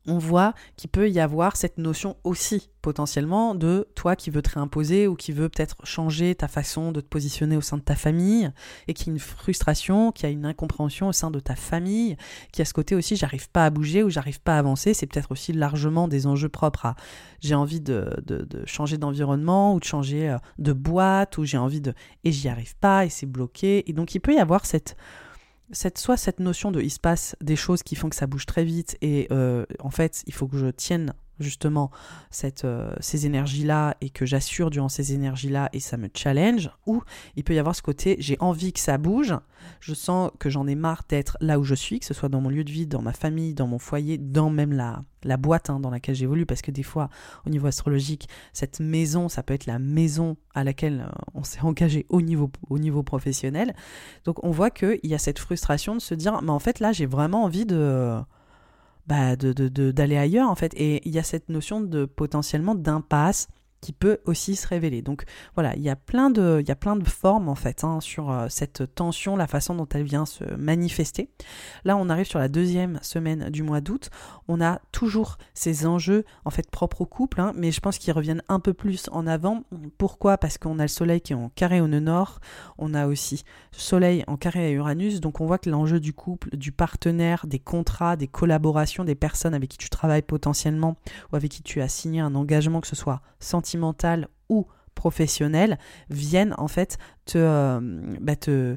[SPEAKER 2] on voit qu'il peut y avoir cette notion aussi potentiellement de toi qui veux te réimposer ou qui veut peut-être changer ta façon de te positionner au sein de ta famille et qui a une frustration, qui a une incompréhension au sein de ta famille, qui a ce côté aussi j'arrive pas à bouger ou j'arrive pas à avancer. C'est peut-être aussi largement des enjeux propres à j'ai envie de, changer d'environnement ou de changer euh, de boîte ou j'ai envie de et j'y arrive pas et c'est bloqué. Et donc il peut y avoir cette cette, soit cette notion de il se passe des choses qui font que ça bouge très vite et euh, en fait il faut que je tienne justement cette, euh, ces énergies-là et que j'assure durant ces énergies-là et ça me challenge, ou il peut y avoir ce côté j'ai envie que ça bouge, je sens que j'en ai marre d'être là où je suis, que ce soit dans mon lieu de vie, dans ma famille, dans mon foyer, dans même la, la boîte hein, dans laquelle j'évolue, parce que des fois, au niveau astrologique, cette maison, ça peut être la maison à laquelle euh, on s'est *laughs* engagé au niveau, au niveau professionnel. Donc on voit qu'il y a cette frustration de se dire, mais en fait là, j'ai vraiment envie de bah, d'aller de, de, ailleurs en fait. Et il y a cette notion de potentiellement d'impasse qui peut aussi se révéler. Donc voilà, il y a plein de, formes en fait hein, sur euh, cette tension, la façon dont elle vient se manifester. Là, on arrive sur la deuxième semaine du mois d'août. On a toujours ces enjeux en fait propres au couple, hein, mais je pense qu'ils reviennent un peu plus en avant. Pourquoi? Parce qu'on a le Soleil qui est en carré au nord. On a aussi Soleil en carré à Uranus. Donc on voit que l'enjeu du couple, du partenaire, des contrats, des collaborations, des personnes avec qui tu travailles potentiellement ou avec qui tu as signé un engagement, que ce soit ou professionnelle viennent en fait te, euh, bah, te,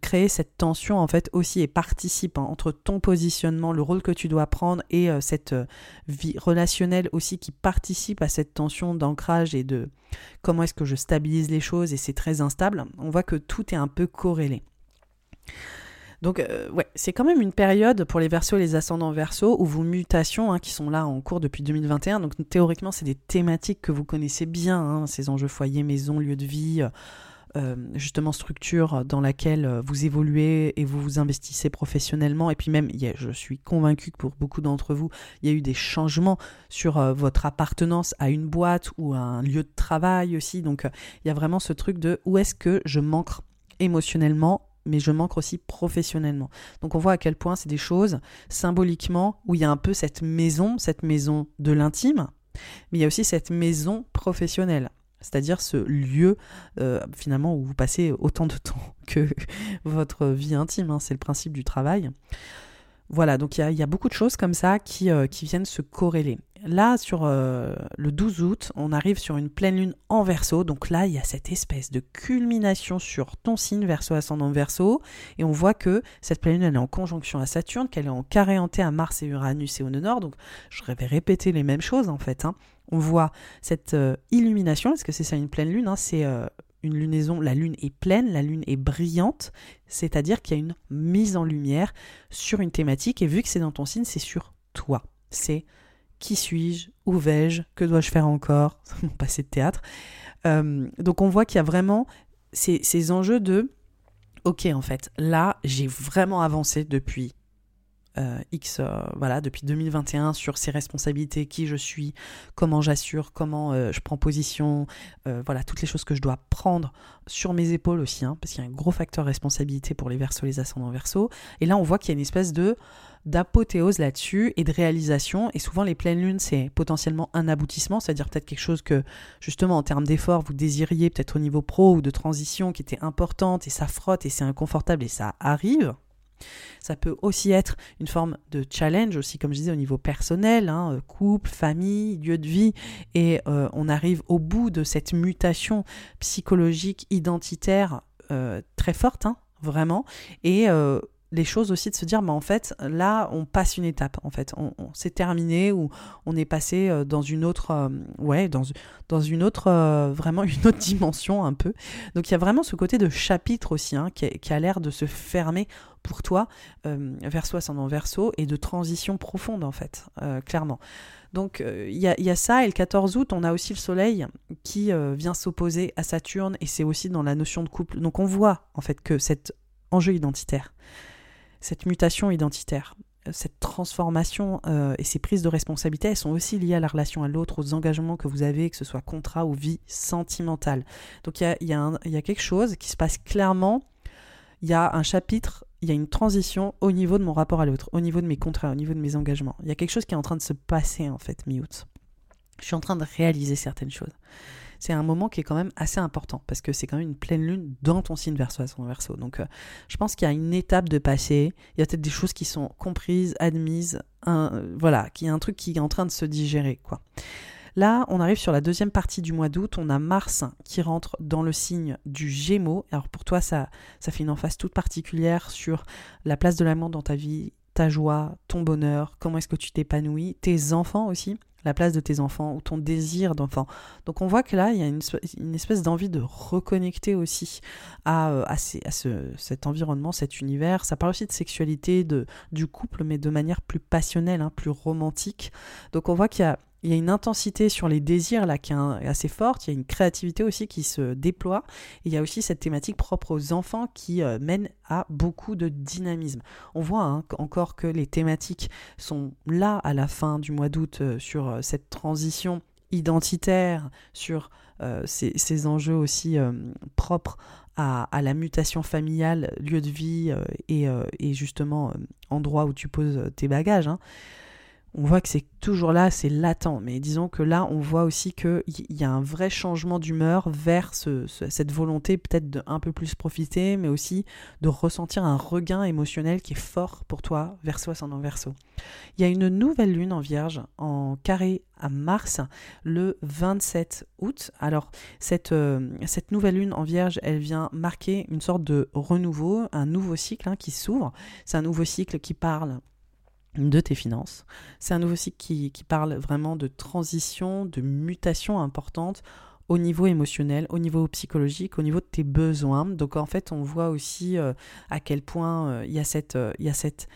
[SPEAKER 2] créer cette tension en fait aussi et participent hein, entre ton positionnement, le rôle que tu dois prendre et euh, cette euh, vie relationnelle aussi qui participe à cette tension d'ancrage et de comment est-ce que je stabilise les choses et c'est très instable. On voit que tout est un peu corrélé. Donc, euh, ouais, c'est quand même une période pour les versos et les ascendants versos où vos mutations, hein, qui sont là en cours depuis 2021, donc théoriquement, c'est des thématiques que vous connaissez bien, hein, ces enjeux foyer, maison, lieu de vie, euh, euh, justement structure dans laquelle vous évoluez et vous vous investissez professionnellement. Et puis même, je suis convaincue que pour beaucoup d'entre vous, il y a eu des changements sur votre appartenance à une boîte ou à un lieu de travail aussi. Donc, il y a vraiment ce truc de où est-ce que je manque émotionnellement mais je manque aussi professionnellement. Donc on voit à quel point c'est des choses symboliquement où il y a un peu cette maison, cette maison de l'intime, mais il y a aussi cette maison professionnelle. C'est-à-dire ce lieu euh, finalement où vous passez autant de *laughs* temps que votre vie intime, hein, c'est le principe du travail. Voilà, donc il y, a, beaucoup de choses comme ça qui, euh, qui viennent se corréler. Là, sur euh, le 12 août, on arrive sur une pleine lune en verso. Donc là, il y a cette espèce de culmination sur ton signe verso ascendant verso. Et on voit que cette pleine lune, elle est en conjonction à Saturne, qu'elle est en carré hanté à Mars et Uranus et au nord. Donc je vais répéter les mêmes choses en fait. Hein. On voit cette euh, illumination. Est-ce que c'est ça une pleine lune hein? C'est une lunaison, la lune est pleine, la lune est brillante, c'est-à-dire qu'il y a une mise en lumière sur une thématique, et vu que c'est dans ton signe, c'est sur toi. C'est qui suis-je Où vais-je Que dois-je faire encore *laughs* Mon passé de théâtre. donc on voit qu'il y a vraiment ces, ces enjeux de ok en fait là j'ai vraiment avancé depuis euh, X, euh, voilà, depuis 2021 sur ses responsabilités, qui je suis, comment j'assure, comment euh, je prends position, voilà, toutes les choses que je dois prendre sur mes épaules aussi, hein, parce qu'il y a un gros facteur responsabilité pour les versos, les ascendants versos. Et là, on voit qu'il y a une espèce de d'apothéose là-dessus et de réalisation. Et souvent, les pleines lunes, c'est potentiellement un aboutissement, c'est-à-dire peut-être quelque chose que, justement, en termes d'effort, vous désiriez peut-être au niveau pro ou de transition qui était importante et ça frotte et c'est inconfortable et ça arrive. Ça peut aussi être une forme de challenge aussi, comme je disais, au niveau personnel, hein, euh, couple, famille, lieu de vie, et euh, on arrive au bout de cette mutation psychologique, identitaire euh, très forte, hein, vraiment, et les choses aussi de se dire, bah, en fait, là, on passe une étape, en fait, on, s'est terminé ou on est passé euh, dans une autre, euh, ouais, dans, une autre, euh, vraiment *laughs* une autre dimension un peu. Donc il y a vraiment ce côté de chapitre aussi, hein, qui, a, l'air de se fermer pour toi, verso ascendant verso, et de transition profonde, en fait, clairement. Donc il y, y, a ça, et le 14 août, on a aussi le Soleil qui vient s'opposer à Saturne, et c'est aussi dans la notion de couple. Donc on voit en fait que cet enjeu identitaire, cette mutation identitaire, euh, cette transformation euh, et ces prises de responsabilité, elles sont aussi liées à la relation à l'autre, aux engagements que vous avez, que ce soit contrat ou vie sentimentale. Donc il y a, quelque chose qui se passe clairement. Il y a un chapitre, il y a une transition au niveau de mon rapport à l'autre, au niveau de mes contrats, au niveau de mes engagements. Il y a quelque chose qui est en train de se passer en fait, mi-août. Je suis en train de réaliser certaines choses c'est un moment qui est quand même assez important parce que c'est quand même une pleine lune dans ton signe verso à son verso. Donc euh, je pense qu'il y a une étape de passé, il y a peut-être des choses qui sont comprises, admises, voilà, qu'il y a un truc qui est en train de se digérer quoi. Là, on arrive sur la deuxième partie du mois d'août. On a Mars qui rentre dans le signe du Gémeaux. Alors pour toi, ça, ça fait une emphase toute particulière sur la place de l'amour dans ta vie, ta joie, ton bonheur, comment est-ce que tu t'épanouis, tes enfants aussi la place de tes enfants ou ton désir d'enfant. Donc on voit que là, il y a une, espèce d'envie de reconnecter aussi à, euh, à, ce, cet environnement, cet univers. Ça parle aussi de sexualité, de, du couple, mais de manière plus passionnelle, hein, plus romantique. Donc on voit qu'il y a il y a une intensité sur les désirs là qui est assez forte, il y a une créativité aussi qui se déploie, et il y a aussi cette thématique propre aux enfants qui euh, mène à beaucoup de dynamisme. On voit hein, encore que les thématiques sont là à la fin du mois d'août euh, sur euh, cette transition identitaire, sur ces, enjeux aussi propres à, la mutation familiale, lieu de vie et, justement endroit où tu poses tes bagages. Hein on voit que c'est toujours là, c'est latent. Mais disons que là, on voit aussi qu'il y a un vrai changement d'humeur vers cette volonté peut-être de un peu plus profiter, mais aussi de ressentir un regain émotionnel qui est fort pour toi, verso ascendant verso. Il y a une nouvelle lune en vierge en carré à Mars le 27 août. Alors cette, euh, cette nouvelle lune en vierge, elle vient marquer une sorte de renouveau, un nouveau cycle hein, qui s'ouvre. C'est un nouveau cycle qui parle de tes finances. C'est un nouveau cycle qui, parle vraiment de transition, de mutation importante au niveau émotionnel, au niveau psychologique, au niveau de tes besoins. Donc en fait, on voit aussi euh, à quel point euh, il y, a cette, euh, y a cette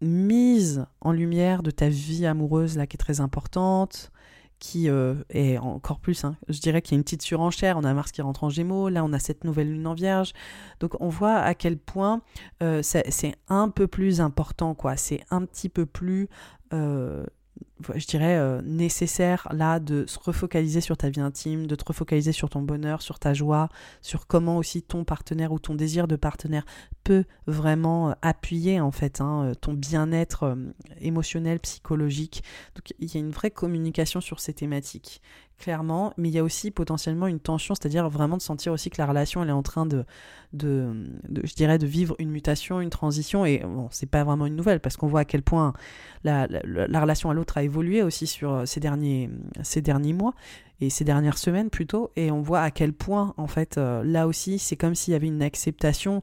[SPEAKER 2] mise en lumière de ta vie amoureuse là qui est très importante, qui euh, est encore plus, hein, je dirais qu'il y a une petite surenchère, on a Mars qui rentre en Gémeaux, là on a cette nouvelle lune en Vierge, donc on voit à quel point euh, c'est un peu plus important, quoi, c'est un petit peu plus euh, je dirais, euh, nécessaire là de se refocaliser sur ta vie intime, de te refocaliser sur ton bonheur, sur ta joie, sur comment aussi ton partenaire ou ton désir de partenaire peut vraiment euh, appuyer en fait hein, euh, ton bien-être émotionnel, psychologique. Donc il y a une vraie communication sur ces thématiques clairement, mais il y a aussi potentiellement une tension, c'est-à-dire vraiment de sentir aussi que la relation elle est en train de, de, je dirais, de vivre une mutation, une transition, et bon, c'est pas vraiment une nouvelle parce qu'on voit à quel point la, la, relation à l'autre a évolué aussi sur euh, ces derniers, ces derniers mois et ces dernières semaines plutôt, et on voit à quel point en fait euh, là aussi c'est comme s'il y avait une acceptation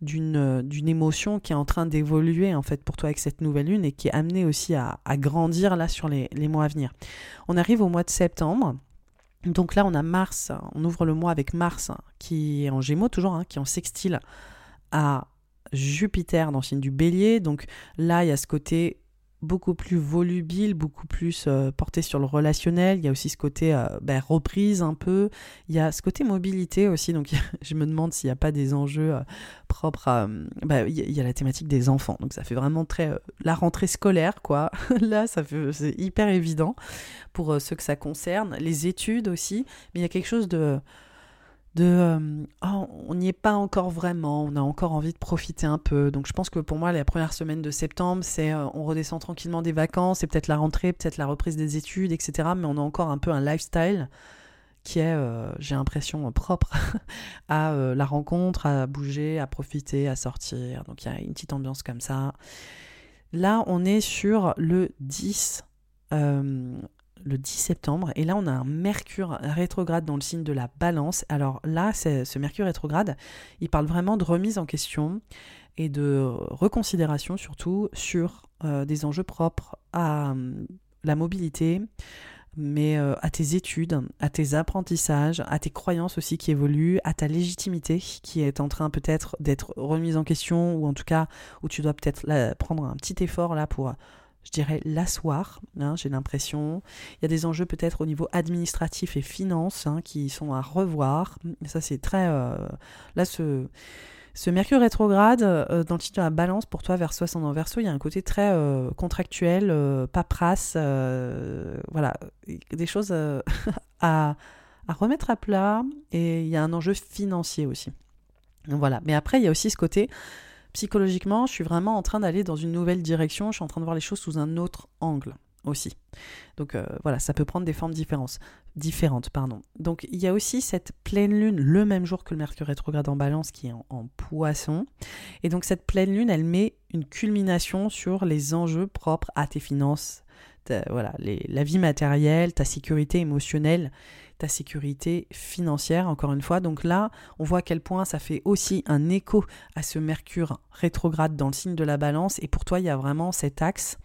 [SPEAKER 2] d'une euh, d'une émotion qui est en train d'évoluer en fait pour toi avec cette nouvelle lune et qui est amenée aussi à, grandir là sur les, mois à venir. On arrive au mois de septembre. Donc là, on a Mars, on ouvre le mois avec Mars qui est en Gémeaux toujours, hein, qui est en sextile à Jupiter dans le signe du bélier. Donc là, il y a ce côté beaucoup plus volubile, beaucoup plus euh, porté sur le relationnel. Il y a aussi ce côté euh, ben, reprise un peu. Il y a ce côté mobilité aussi. Donc *laughs* je me demande s'il n'y a pas des enjeux euh, propres à... Ben, il y a la thématique des enfants. Donc ça fait vraiment très... la rentrée scolaire, quoi. *laughs* Là, ça fait, c'est hyper évident pour ceux que ça concerne. Les études aussi. Mais il y a quelque chose de de euh, oh, on n'y est pas encore vraiment, on a encore envie de profiter un peu. Donc je pense que pour moi, la première semaine de septembre, c'est euh, on redescend tranquillement des vacances, c'est peut-être la rentrée, peut-être la reprise des études, etc. Mais on a encore un peu un lifestyle qui est, euh, j'ai l'impression, propre *laughs* à la rencontre, à bouger, à profiter, à sortir. Donc il y a une petite ambiance comme ça. Là, on est sur le 10 le 10 septembre. Et là, on a un Mercure rétrograde dans le signe de la balance. Alors là, ce Mercure rétrograde, il parle vraiment de remise en question et de reconsidération surtout sur euh, des enjeux propres à hum, la mobilité, mais euh, à tes études, à tes apprentissages, à tes croyances aussi qui évoluent, à ta légitimité qui est en train peut-être d'être remise en question, ou en tout cas où tu dois peut-être prendre un petit effort là pour je dirais, l'asseoir, hein, j'ai l'impression. Il y a des enjeux peut-être au niveau administratif et finance hein, qui sont à revoir. Ça, c'est très... Euh, là, ce, ce Mercure rétrograde, euh, dans le titre de la balance, pour toi, vers en verso, il y a un côté très euh, contractuel, paperasse, voilà, des choses *laughs* à, à remettre à plat. Et il y a un enjeu financier aussi. Voilà. Mais après, il y a aussi ce côté psychologiquement, je suis vraiment en train d'aller dans une nouvelle direction, je suis en train de voir les choses sous un autre angle aussi. Donc euh, voilà, ça peut prendre des formes différentes. différentes. Pardon. Donc il y a aussi cette pleine lune le même jour que le Mercure rétrograde en balance qui est en, poisson. Et donc cette pleine lune, elle met une culmination sur les enjeux propres à tes finances, voilà, la vie matérielle, ta sécurité émotionnelle ta sécurité financière, encore une fois. Donc là, on voit à quel point ça fait aussi un écho à ce Mercure rétrograde dans le signe de la balance. Et pour toi, il y a vraiment cet axe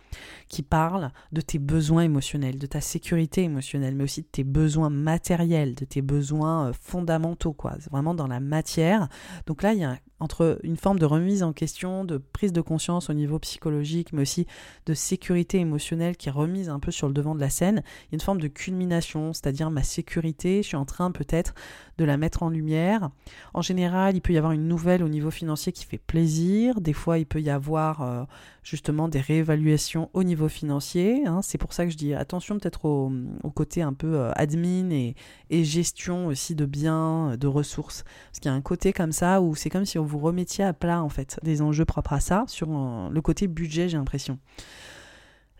[SPEAKER 2] qui parle de tes besoins émotionnels, de ta sécurité émotionnelle, mais aussi de tes besoins matériels, de tes besoins euh, fondamentaux, quoi. C'est vraiment dans la matière. Donc là, il y a entre une forme de remise en question, de prise de conscience au niveau psychologique, mais aussi de sécurité émotionnelle qui est remise un peu sur le devant de la scène. Il y a une forme de culmination, c'est-à-dire ma sécurité, je suis en train peut-être de la mettre en lumière. En général, il peut y avoir une nouvelle au niveau financier qui fait plaisir. Des fois, il peut y avoir euh, justement des réévaluations au niveau financier. Hein. C'est pour ça que je dis attention peut-être au, côté un peu euh, admin et, gestion aussi de biens, de ressources. Parce qu'il y a un côté comme ça où c'est comme si on vous remettiez à plat en fait des enjeux propres à ça sur euh, le côté budget, j'ai l'impression.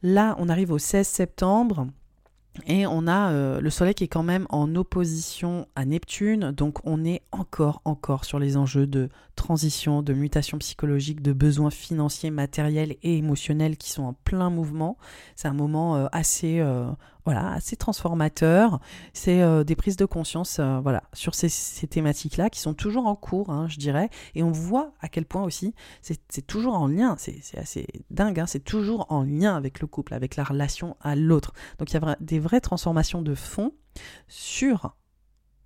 [SPEAKER 2] Là, on arrive au 16 septembre. Et on a euh, le Soleil qui est quand même en opposition à Neptune, donc on est encore, encore sur les enjeux de transition, de mutation psychologique, de besoins financiers, matériels et émotionnels qui sont en plein mouvement. C'est un moment euh, assez, euh, voilà, assez transformateur. C'est des prises de conscience, voilà, sur ces, thématiques-là qui sont toujours en cours, hein, je dirais. Et on voit à quel point aussi c'est toujours en lien. C'est assez dingue. Hein, c'est toujours en lien avec le couple, avec la relation à l'autre. Donc il y a des vraies transformations de fond sur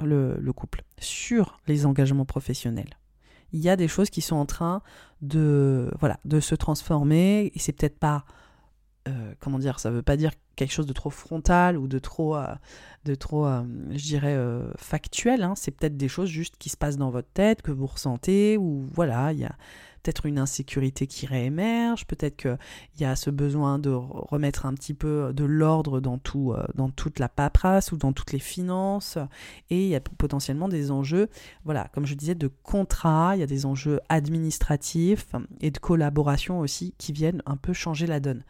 [SPEAKER 2] le, couple, sur les engagements professionnels. Il y a des choses qui sont en train de, voilà, de se transformer et c'est peut-être pas, euh, comment dire, ça veut pas dire quelque chose de trop frontal ou de trop, euh, de trop euh, je dirais, factuel. Hein. C'est peut-être des choses juste qui se passent dans votre tête, que vous ressentez, ou voilà, il y a peut-être une insécurité qui réémerge, peut-être qu'il y a ce besoin de remettre un petit peu de l'ordre dans, tout, dans toute la paperasse ou dans toutes les finances, et il y a potentiellement des enjeux, voilà, comme je disais, de contrat, il y a des enjeux administratifs et de collaboration aussi qui viennent un peu changer la donne.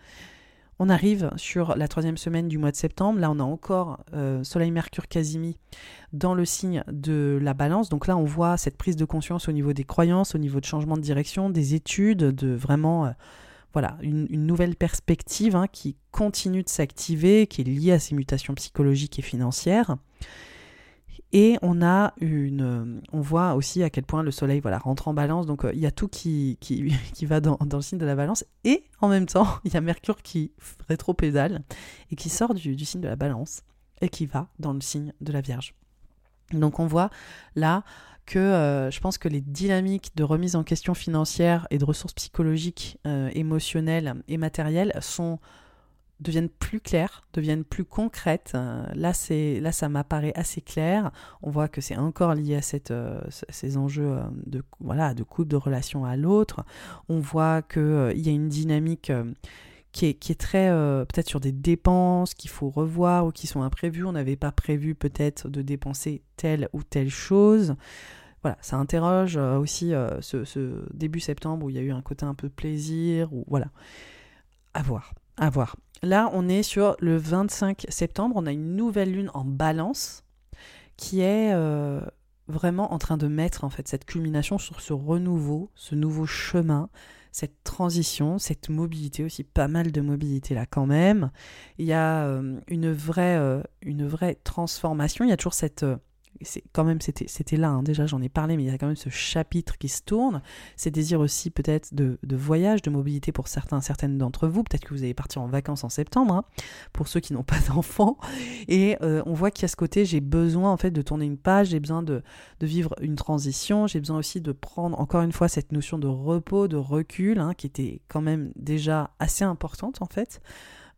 [SPEAKER 2] On arrive sur la troisième semaine du mois de septembre. Là, on a encore euh, Soleil, Mercure, Casimi dans le signe de la balance. Donc là, on voit cette prise de conscience au niveau des croyances, au niveau de changement de direction, des études, de vraiment, euh, voilà, une, nouvelle perspective hein, qui continue de s'activer, qui est liée à ces mutations psychologiques et financières. Et on a une, euh, on voit aussi à quel point le soleil voilà, rentre en balance. Donc euh, il y a tout qui, qui, *laughs* qui va dans, le signe de la balance. Et en même temps, *laughs* il y a Mercure qui rétro-pédale et qui sort du, du, signe de la balance et qui va dans le signe de la Vierge. Donc on voit là que je pense que les dynamiques de remise en question financière et de ressources psychologiques, émotionnelles et matérielles sont deviennent plus claires, deviennent plus concrètes. Euh, là, c'est là, ça m'apparaît assez clair. On voit que c'est encore lié à euh, ces enjeux euh, de voilà de couple, de relation à l'autre. On voit que il y a une dynamique qui est, qui est, très peut-être sur des dépenses qu'il faut revoir ou qui sont imprévues. On n'avait pas prévu peut-être de dépenser telle ou telle chose. Voilà, ça interroge aussi ce, ce, début septembre où il y a eu un côté un peu plaisir ou voilà. À voir, à voir. Là, on est sur le 25 septembre, on a une nouvelle lune en balance qui est euh, vraiment en train de mettre en fait cette culmination sur ce renouveau, ce nouveau chemin, cette transition, cette mobilité aussi, pas mal de mobilité là quand même. Il y a euh, une, vraie, euh, une vraie transformation, il y a toujours cette c'est quand même c'était là hein. déjà j'en ai parlé mais il y a quand même ce chapitre qui se tourne. C'est désir aussi peut-être de, de, voyage de mobilité pour certains certaines d'entre vous. Peut-être que vous allez partir en vacances en septembre hein, pour ceux qui n'ont pas *laughs* d'enfants. Et euh, on voit qu'il y a ce côté j'ai besoin en fait de tourner une page j'ai besoin de, de, vivre une transition j'ai besoin aussi de prendre encore une fois cette notion de repos de recul hein, qui était quand même déjà assez importante en fait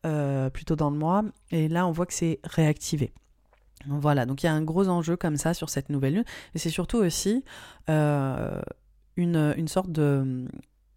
[SPEAKER 2] euh, plutôt dans le mois. Et là on voit que c'est réactivé voilà, donc il y a un gros enjeu comme ça sur cette nouvelle lune. Et c'est surtout aussi euh, une, sorte de,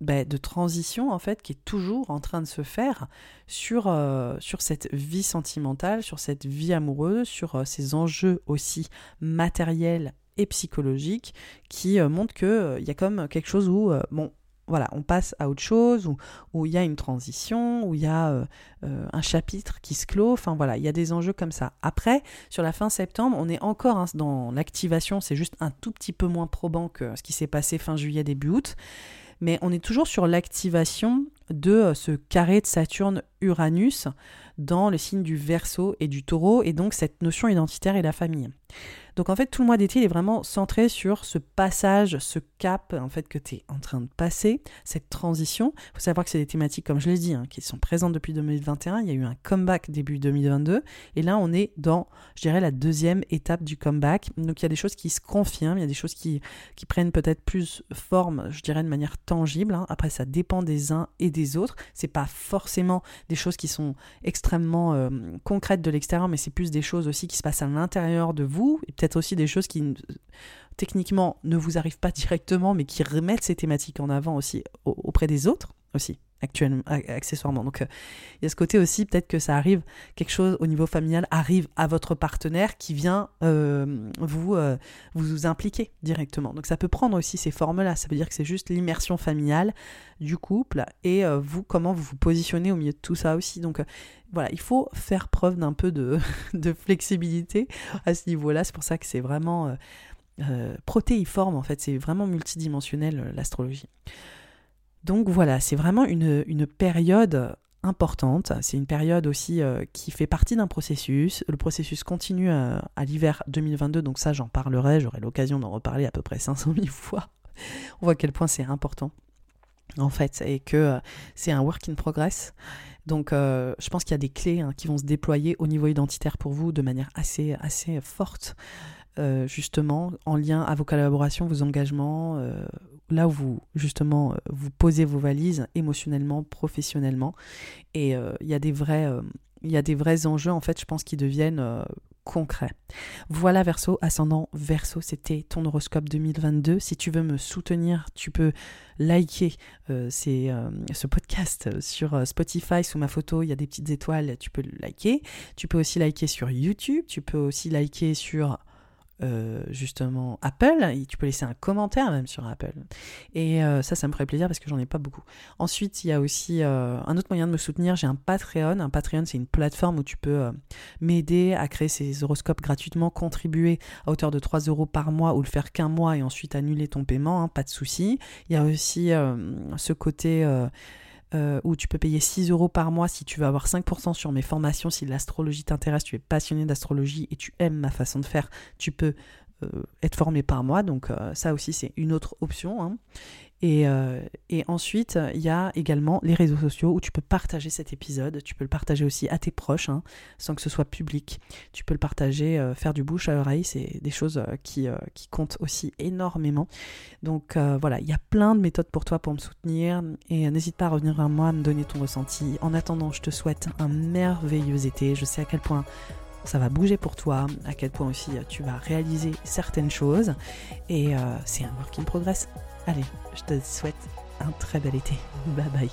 [SPEAKER 2] bah, de transition, en fait, qui est toujours en train de se faire sur, euh, cette vie sentimentale, sur cette vie amoureuse, sur euh, ces enjeux aussi matériels et psychologiques qui montrent qu'il il y a comme quelque chose où, bon, voilà, on passe à autre chose, où il y a une transition, où il y a euh, euh, un chapitre qui se clôt, enfin voilà, il y a des enjeux comme ça. Après, sur la fin septembre, on est encore hein, dans l'activation, c'est juste un tout petit peu moins probant que ce qui s'est passé fin juillet, début août, mais on est toujours sur l'activation de euh, ce carré de Saturne-Uranus dans le signe du Verseau et du Taureau, et donc cette notion identitaire et la famille. Donc en fait, tout le mois d'été, il est vraiment centré sur ce passage, ce cap en fait que tu es en train de passer, cette transition. Il faut savoir que c'est des thématiques, comme je l'ai dit, hein, qui sont présentes depuis 2021. Il y a eu un comeback début 2022. Et là, on est dans, je dirais, la deuxième étape du comeback. Donc il y a des choses qui se confirment, il y a des choses qui, qui prennent peut-être plus forme, je dirais, de manière tangible. Hein. Après, ça dépend des uns et des autres. C'est pas forcément des choses qui sont extrêmement euh, concrètes de l'extérieur, mais c'est plus des choses aussi qui se passent à l'intérieur de vous. Et peut-être aussi des choses qui techniquement ne vous arrivent pas *laughs* directement, mais qui remettent ces thématiques en avant aussi auprès des autres aussi actuellement accessoirement donc euh, il y a ce côté aussi peut-être que ça arrive quelque chose au niveau familial arrive à votre partenaire qui vient euh, vous euh, vous impliquer directement donc ça peut prendre aussi ces formes là ça veut dire que c'est juste l'immersion familiale du couple et vous comment vous vous positionnez au milieu de tout ça aussi donc voilà, il faut faire preuve d'un peu *laughs* de, flexibilité à ce niveau-là. C'est pour ça que c'est vraiment protéiforme, en fait. C'est vraiment multidimensionnel, l'astrologie. Donc voilà, c'est vraiment une, période importante. C'est une période aussi qui fait partie d'un processus. Le processus continue à, l'hiver 2022, donc ça j'en parlerai, j'aurai l'occasion d'en reparler à peu près 500 000 *laughs* fois. On voit à quel point c'est important en fait et que c'est un work in progress. Donc euh, je pense qu'il y a des clés hein, qui vont se déployer au niveau identitaire pour vous de manière assez, assez forte, euh, justement, en lien à vos collaborations, vos engagements, euh, là où vous, justement, vous posez vos valises émotionnellement, professionnellement. Et il y a des vrais... enjeux, en fait, je pense, qui deviennent concret. Voilà Verso, ascendant Verso, c'était ton horoscope 2022. Si tu veux me soutenir, tu peux liker euh, euh, ce podcast sur euh, Spotify sous ma photo, il y a des petites étoiles, tu peux le liker. Tu peux aussi liker sur YouTube, tu peux aussi liker sur euh, justement Apple. Et tu peux laisser un commentaire même sur Apple. Et euh, ça, ça me ferait plaisir parce que j'en ai pas beaucoup. Ensuite, il y a aussi euh, un autre moyen de me soutenir. J'ai un Patreon. Un Patreon, c'est une plateforme où tu peux m'aider à créer ces horoscopes gratuitement, contribuer à hauteur de 3 euros par mois ou le faire qu'un mois et ensuite annuler ton paiement. Hein, pas de souci. Il y a aussi ce côté euh, où tu peux payer 6 euros par mois si tu veux avoir 5% sur mes formations. Si l'astrologie t'intéresse, tu es passionné d'astrologie et tu aimes ma façon de faire, tu peux euh, être formé par moi. Donc euh, ça aussi, c'est une autre option. Hein. Et, euh, et ensuite, il y a également les réseaux sociaux où tu peux partager cet épisode. Tu peux le partager aussi à tes proches, hein, sans que ce soit public. Tu peux le partager, euh, faire du bouche à oreille. C'est des choses euh, qui, qui comptent aussi énormément. Donc voilà, il y a plein de méthodes pour toi pour me soutenir. Et n'hésite pas à revenir vers moi, à me donner ton ressenti. En attendant, je te souhaite un merveilleux été. Je sais à quel point ça va bouger pour toi, à quel point aussi tu vas réaliser certaines choses. Et c'est un work in progress. Allez, je te souhaite un très bel été. Bye bye.